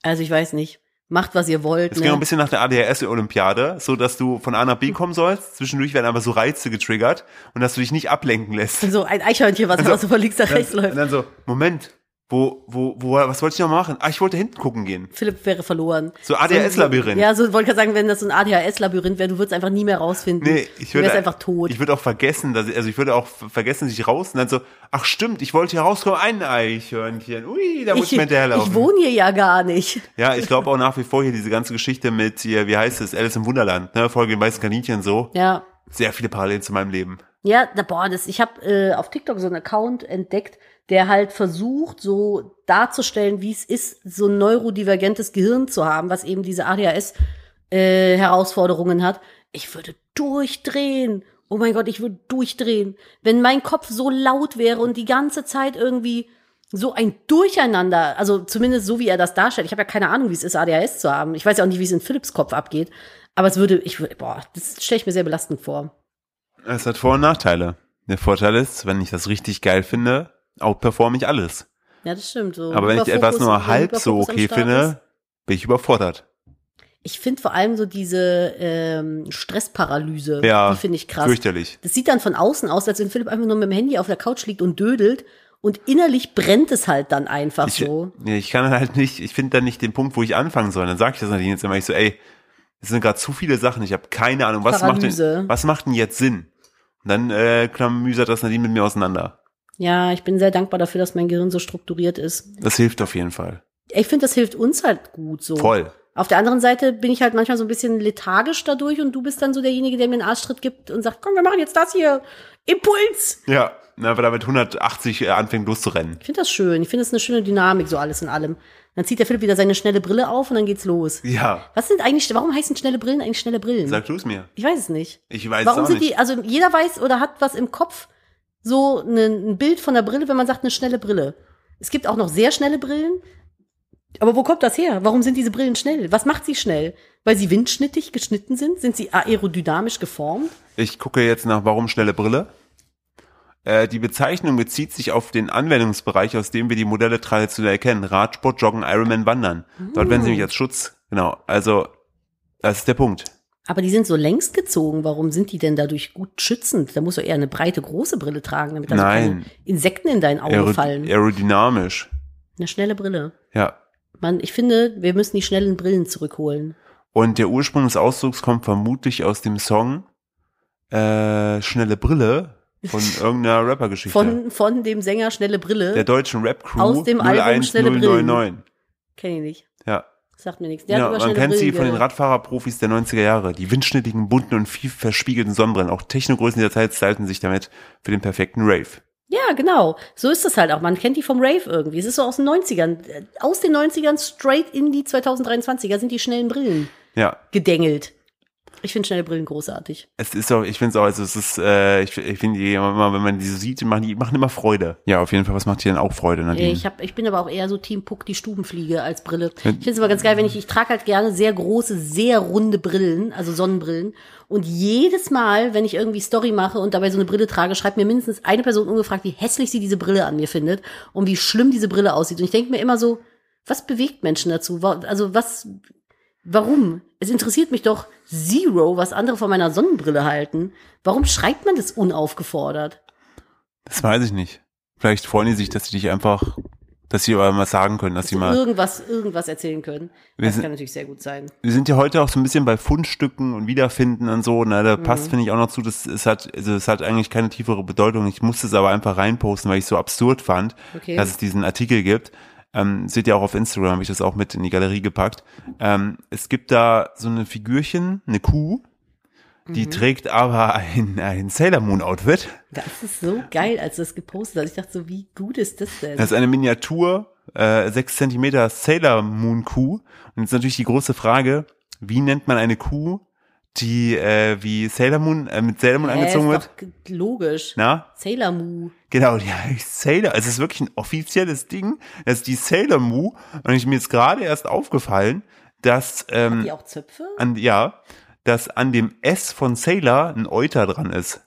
Speaker 2: also ich weiß nicht. Macht, was ihr wollt.
Speaker 1: Es ging auch ein
Speaker 2: Ne?
Speaker 1: bisschen nach der ADHS-Olympiade, so dass du von A nach B kommen sollst. Zwischendurch werden einfach so Reize getriggert und dass du dich nicht ablenken lässt.
Speaker 2: So ein Eichhörnchen, was also, so von links nach rechts
Speaker 1: Und
Speaker 2: läuft.
Speaker 1: dann so, Moment, wo, wo, wo, was wollte ich noch machen? Ah, ich wollte hinten gucken gehen.
Speaker 2: Philipp wäre verloren.
Speaker 1: So ADHS-Labyrinth.
Speaker 2: Ja, so wollte ich gerade sagen, wenn das so ein ADHS-Labyrinth wäre, du würdest einfach nie mehr rausfinden.
Speaker 1: Nee, ich
Speaker 2: du
Speaker 1: würde
Speaker 2: wärst einfach tot.
Speaker 1: Ich würde auch vergessen, dass ich, also ich würde auch ver- vergessen, dass ich raus und dann so, ach stimmt, ich wollte hier rauskommen, ein Eichhörnchen. Ui, da muss ich, mir hinterherlaufen.
Speaker 2: ich wohne hier ja gar nicht.
Speaker 1: Ja, ich glaube auch nach wie vor hier diese ganze Geschichte mit hier, wie heißt es, Alice im Wunderland, ne, Folge im weißen Kaninchen so.
Speaker 2: Ja.
Speaker 1: Sehr viele Parallelen zu meinem Leben.
Speaker 2: Ja, na, boah, das, ich habe äh, auf TikTok so einen Account entdeckt, der halt versucht, so darzustellen, wie es ist, so ein neurodivergentes Gehirn zu haben, was eben diese ADHS-Herausforderungen hat. Ich würde durchdrehen. Oh mein Gott, ich würde durchdrehen. Wenn mein Kopf so laut wäre und die ganze Zeit irgendwie so ein Durcheinander, also zumindest so, wie er das darstellt. Ich habe ja keine Ahnung, wie es ist, ADHS zu haben. Ich weiß ja auch nicht, wie es in Philips Kopf abgeht. Aber es würde, ich würde, boah, das stelle ich mir sehr belastend vor.
Speaker 1: Es hat Vor- und Nachteile. Der Vorteil ist, wenn ich das richtig geil finde, outperforme ich alles.
Speaker 2: Ja, das stimmt. So
Speaker 1: Aber wenn ich etwas nur halb so okay finde, bin ich überfordert.
Speaker 2: Ich finde vor allem so diese ähm, Stressparalyse,
Speaker 1: Ja,
Speaker 2: die finde ich krass.
Speaker 1: fürchterlich.
Speaker 2: Das sieht dann von außen aus, als wenn Philipp einfach nur mit dem Handy auf der Couch liegt und dödelt und innerlich brennt es halt dann einfach
Speaker 1: Ich,
Speaker 2: so.
Speaker 1: nee, ich kann halt nicht, ich finde dann nicht den Punkt, wo ich anfangen soll. Dann sage ich das natürlich jetzt immer, ich so, ey, es sind gerade zu viele Sachen, ich habe keine Ahnung, was macht, denn, was macht denn jetzt Sinn? Und dann äh, klamüsert das Nadine mit mir auseinander.
Speaker 2: Ja, ich bin sehr dankbar dafür, dass mein Gehirn so strukturiert ist.
Speaker 1: Das hilft auf jeden Fall.
Speaker 2: Ich finde, das hilft uns halt gut so.
Speaker 1: Voll.
Speaker 2: Auf der anderen Seite bin ich halt manchmal so ein bisschen lethargisch dadurch und du bist dann so derjenige, der mir einen Arschtritt gibt und sagt, komm, wir machen jetzt das hier. Impuls!
Speaker 1: Ja, na, weil er mit 180 äh, anfängt loszurennen.
Speaker 2: Ich finde das schön. Ich finde es eine schöne Dynamik, so alles in allem. Dann zieht der Philipp wieder seine schnelle Brille auf und dann geht's los.
Speaker 1: Ja,
Speaker 2: Was sind eigentlich, warum heißen schnelle Brillen eigentlich schnelle Brillen?
Speaker 1: sag du es mir.
Speaker 2: Ich weiß es nicht.
Speaker 1: Ich weiß
Speaker 2: Warum
Speaker 1: es auch
Speaker 2: sind
Speaker 1: nicht.
Speaker 2: die, also jeder weiß oder hat was im Kopf, so ne, ein Bild von der Brille, wenn man sagt, eine schnelle Brille. Es gibt auch noch sehr schnelle Brillen. Aber wo kommt das her? Warum sind diese Brillen schnell? Was macht sie schnell? Weil sie windschnittig geschnitten sind? Sind sie aerodynamisch geformt?
Speaker 1: Ich gucke jetzt nach Warum schnelle Brille. Äh, die Bezeichnung bezieht sich auf den Anwendungsbereich, aus dem wir die Modelle traditionell erkennen. Radsport, Joggen, Ironman, Wandern. Dort werden sie nämlich als Schutz. Genau. Also, das ist der Punkt.
Speaker 2: Aber die sind so längst gezogen. Warum sind die denn dadurch gut schützend? Da musst du eher eine breite, große Brille tragen, damit da so keine Insekten in dein Auge
Speaker 1: Aero
Speaker 2: fallen.
Speaker 1: aerodynamisch.
Speaker 2: Eine schnelle Brille.
Speaker 1: Ja.
Speaker 2: Man, ich finde, wir müssen die schnellen Brillen zurückholen.
Speaker 1: Und der Ursprung des Ausdrucks kommt vermutlich aus dem Song äh, Schnelle Brille von irgendeiner Rappergeschichte.
Speaker 2: Von, von dem Sänger Schnelle Brille.
Speaker 1: der deutschen Rap-Crew
Speaker 2: Aus dem Album Schnelle Brillen.
Speaker 1: 01099.
Speaker 2: Kenn ich nicht.
Speaker 1: Ja.
Speaker 2: Sagt mir nichts. Der
Speaker 1: ja, man kennt sie
Speaker 2: Brillen
Speaker 1: von den Radfahrerprofis der 90er Jahre. Die windschnittigen, bunten und viel verspiegelten Sonnenbrillen. Auch Technogrößen dieser Zeit stylten sich damit für den perfekten Rave.
Speaker 2: Ja, genau. So ist das halt auch. Man kennt die vom Rave irgendwie. Es ist so aus den 90ern. Aus den 90ern straight in die 2023er sind die schnellen Brillen
Speaker 1: Ja.
Speaker 2: gedengelt. Ich finde schnelle Brillen großartig.
Speaker 1: Es ist auch, ich finde es auch, also es ist, äh, ich, ich finde die immer, wenn man die so sieht, machen, die machen immer Freude. Ja, auf jeden Fall, was macht dir denn auch Freude, Nadine?
Speaker 2: Ich, hab, ich bin aber auch eher so Team Puck, die Stubenfliege als Brille. Ich finde es aber ganz geil, wenn ich, ich trage halt gerne sehr große, sehr runde Brillen, also Sonnenbrillen. Und jedes Mal, wenn ich irgendwie Story mache und dabei so eine Brille trage, schreibt mir mindestens eine Person ungefragt, wie hässlich sie diese Brille an mir findet und wie schlimm diese Brille aussieht. Und ich denke mir immer so, was bewegt Menschen dazu? Also was, warum? Es interessiert mich doch zero, was andere von meiner Sonnenbrille halten. Warum schreibt man das unaufgefordert?
Speaker 1: Das weiß ich nicht. Vielleicht freuen die sich, dass sie dich einfach, dass sie aber mal sagen können, dass sie mal.
Speaker 2: irgendwas, irgendwas erzählen können. Das
Speaker 1: sind-
Speaker 2: kann natürlich sehr gut sein.
Speaker 1: Wir sind ja heute auch so ein bisschen bei Fundstücken und Wiederfinden und so. Na, da
Speaker 2: Mhm.
Speaker 1: passt finde ich auch noch zu. Das es hat, also es hat eigentlich keine tiefere Bedeutung. Ich musste es aber einfach reinposten, weil ich es so absurd fand,
Speaker 2: Okay.
Speaker 1: dass es diesen Artikel gibt. Ähm, seht ihr auch auf Instagram, habe ich das auch mit in die Galerie gepackt. Ähm, es gibt da so eine Figürchen, eine Kuh, die
Speaker 2: Mhm.
Speaker 1: trägt aber ein, ein Sailor Moon Outfit.
Speaker 2: Das ist so geil, als du das gepostet hast. Ich dachte so, wie gut ist das denn?
Speaker 1: Das ist eine Miniatur, äh, 6 Zentimeter Sailor Moon Kuh. Und jetzt natürlich die große Frage, wie nennt man eine Kuh, die äh, wie Sailor Moon, äh, mit Sailor Moon
Speaker 2: Hä,
Speaker 1: angezogen
Speaker 2: ist
Speaker 1: wird?
Speaker 2: doch logisch.
Speaker 1: Na?
Speaker 2: Sailor Moo.
Speaker 1: Genau, die heißt Sailor. Also es ist wirklich ein offizielles Ding. Das ist die Sailor Moo. Und ich mir jetzt gerade erst aufgefallen, dass ähm,
Speaker 2: Die auch Zöpfe?
Speaker 1: an ja, dass an dem S von Sailor ein Euter dran ist.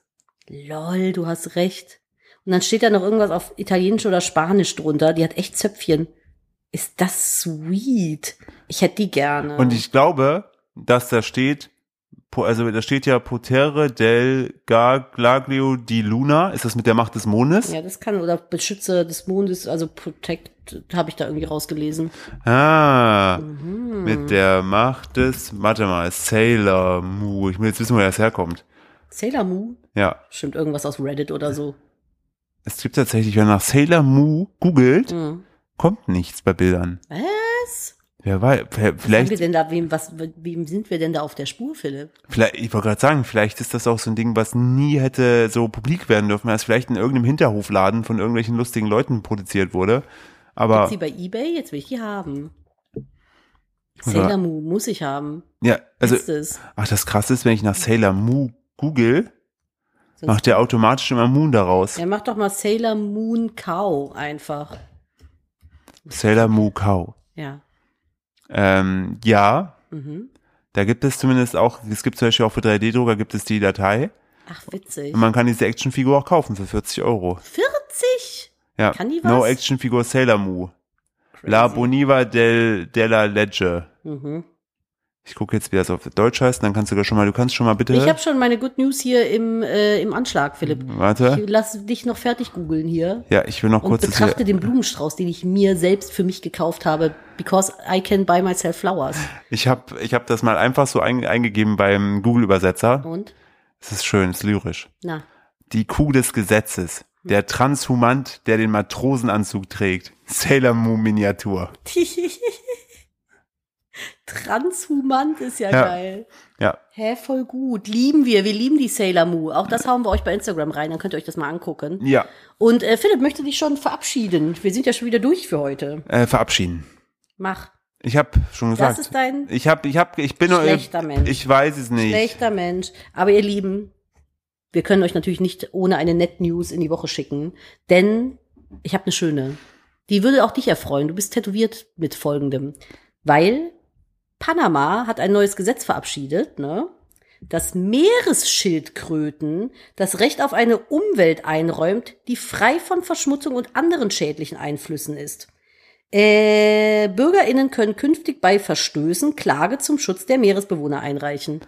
Speaker 2: Lol, du hast recht. Und dann steht da noch irgendwas auf Italienisch oder Spanisch drunter. Die hat echt Zöpfchen. Ist das sweet? Ich hätte die gerne.
Speaker 1: Und ich glaube, dass da steht, also da steht ja Potere del Glaglio di Luna. Ist das mit der Macht des Mondes?
Speaker 2: ja, das kann, oder Beschützer des Mondes, also Protect, habe ich da irgendwie rausgelesen.
Speaker 1: Ah,
Speaker 2: Mhm.
Speaker 1: mit der Macht des, warte mal, Sailor Moon. Ich will jetzt wissen, woher das herkommt.
Speaker 2: Sailor Moo?
Speaker 1: Ja,
Speaker 2: Stimmt, irgendwas aus Reddit oder so.
Speaker 1: es gibt tatsächlich, wenn man nach Sailor Moon googelt,
Speaker 2: Mhm.
Speaker 1: kommt nichts bei Bildern.
Speaker 2: Was?
Speaker 1: Wer weiß,
Speaker 2: Was haben wir
Speaker 1: vielleicht,
Speaker 2: denn da, wem, was, wem sind wir denn da auf der Spur, Philipp?
Speaker 1: vielleicht, ich wollte gerade sagen, vielleicht ist das auch so ein Ding, was nie hätte so publik werden dürfen, es vielleicht in irgendeinem Hinterhofladen von irgendwelchen lustigen Leuten produziert wurde. Aber
Speaker 2: Gibt's die bei Ebay? Jetzt will ich die haben. Sailor Moo muss ich haben.
Speaker 1: ja, also
Speaker 2: ist es.
Speaker 1: Ach, das krasse ist, wenn ich nach Sailor Moon google,
Speaker 2: Sonst-
Speaker 1: macht der automatisch immer Moon daraus.
Speaker 2: Ja, mach doch mal Sailor Moon Cow einfach.
Speaker 1: Sailor Moon Cow.
Speaker 2: Ja.
Speaker 1: Ähm, ja,
Speaker 2: Mhm.
Speaker 1: da gibt es zumindest auch, es gibt zum Beispiel auch für 3D-Drucker gibt es die Datei.
Speaker 2: Ach, witzig.
Speaker 1: Und man kann diese Actionfigur auch kaufen für 40 Euro.
Speaker 2: 40?
Speaker 1: Ja.
Speaker 2: Kann die
Speaker 1: No
Speaker 2: was?
Speaker 1: Actionfigur Sailor.
Speaker 2: Crazy.
Speaker 1: La Boniva del, della Legge.
Speaker 2: Mhm.
Speaker 1: Ich gucke jetzt, wie das auf Deutsch heißt, dann kannst du schon mal, du kannst schon mal bitte.
Speaker 2: Ich habe schon meine Good News hier im, äh, im Anschlag, Philipp.
Speaker 1: Warte.
Speaker 2: Ich lass dich noch fertig googeln hier.
Speaker 1: ja, ich will noch kurz hier.
Speaker 2: betrachte den Blumenstrauß, den ich mir selbst für mich gekauft habe, because I can buy myself flowers.
Speaker 1: Ich habe ich hab das mal einfach so ein, eingegeben beim Google-Übersetzer.
Speaker 2: Und?
Speaker 1: Es ist schön, es ist lyrisch.
Speaker 2: Na.
Speaker 1: Die Kuh des Gesetzes. Der Transhumant, der den Matrosenanzug trägt. Sailor Moon Miniatur.
Speaker 2: Transhumant ist ja,
Speaker 1: Ja.
Speaker 2: geil.
Speaker 1: Ja.
Speaker 2: Hä, voll gut. Lieben wir. Wir lieben die Sailor Moo. Auch das hauen wir euch bei Instagram rein. Dann könnt ihr euch das mal angucken.
Speaker 1: Ja.
Speaker 2: Und äh, Philipp möchte dich schon verabschieden. Wir sind ja schon wieder durch für heute.
Speaker 1: Äh, verabschieden.
Speaker 2: Mach.
Speaker 1: Ich habe schon gesagt.
Speaker 2: Das ist dein
Speaker 1: ich habe, ich habe, ich bin
Speaker 2: Schlechter Mensch.
Speaker 1: Ich weiß es nicht.
Speaker 2: schlechter Mensch. Aber ihr Lieben, wir können euch natürlich nicht ohne eine Net News in die Woche schicken. Denn ich habe eine schöne. Die würde auch dich erfreuen. Du bist tätowiert mit folgendem. Weil Panama hat ein neues Gesetz verabschiedet, ne? dass Meeresschildkröten das Recht auf eine Umwelt einräumt, die frei von Verschmutzung und anderen schädlichen Einflüssen ist. Äh, BürgerInnen können künftig bei Verstößen Klage zum Schutz der Meeresbewohner einreichen.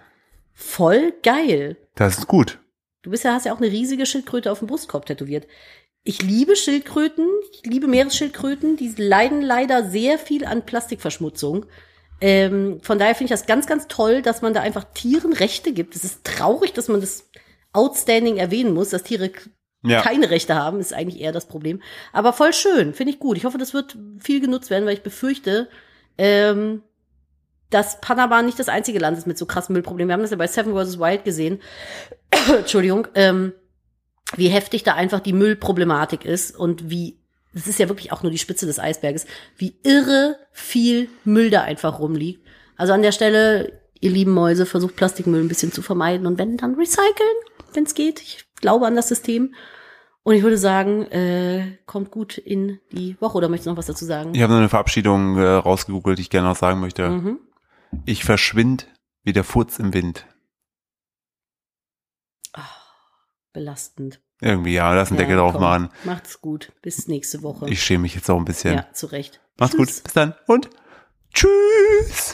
Speaker 2: Voll geil.
Speaker 1: Das ist gut.
Speaker 2: Du bist ja, hast ja auch eine riesige Schildkröte auf dem Brustkorb tätowiert. Ich liebe Schildkröten, ich liebe Meeresschildkröten, die leiden leider sehr viel an Plastikverschmutzung. Ähm, von daher finde ich das ganz, ganz toll, dass man da einfach Tieren Rechte gibt. Es ist traurig, dass man das outstanding erwähnen muss, dass Tiere
Speaker 1: Ja.
Speaker 2: keine Rechte haben, ist eigentlich eher das Problem. Aber voll schön, finde ich gut. Ich hoffe, das wird viel genutzt werden, weil ich befürchte, ähm, dass Panama nicht das einzige Land ist mit so krassen Müllproblemen. Wir haben das ja bei Seven vs. Wild gesehen. Entschuldigung. Ähm, wie heftig da einfach die Müllproblematik ist und wie, das ist ja wirklich auch nur die Spitze des Eisberges, wie irre viel Müll da einfach rumliegt. Also an der Stelle, ihr lieben Mäuse, versucht Plastikmüll ein bisschen zu vermeiden und wenn, dann recyceln, wenn es geht. Ich glaube an das System. Und ich würde sagen, äh, kommt gut in die Woche. Oder möchtest du noch was dazu sagen?
Speaker 1: Ich habe noch eine Verabschiedung äh, rausgegoogelt, die ich gerne noch sagen möchte.
Speaker 2: Mhm.
Speaker 1: Ich verschwind wie der Furz im Wind.
Speaker 2: Belastend.
Speaker 1: Irgendwie, ja, lass einen Deckel drauf
Speaker 2: komm.
Speaker 1: machen.
Speaker 2: Macht's gut. Bis nächste Woche.
Speaker 1: Ich schäme mich jetzt auch ein bisschen.
Speaker 2: ja, zu Recht.
Speaker 1: Macht's
Speaker 2: Tschüss.
Speaker 1: gut. Bis dann und tschüss.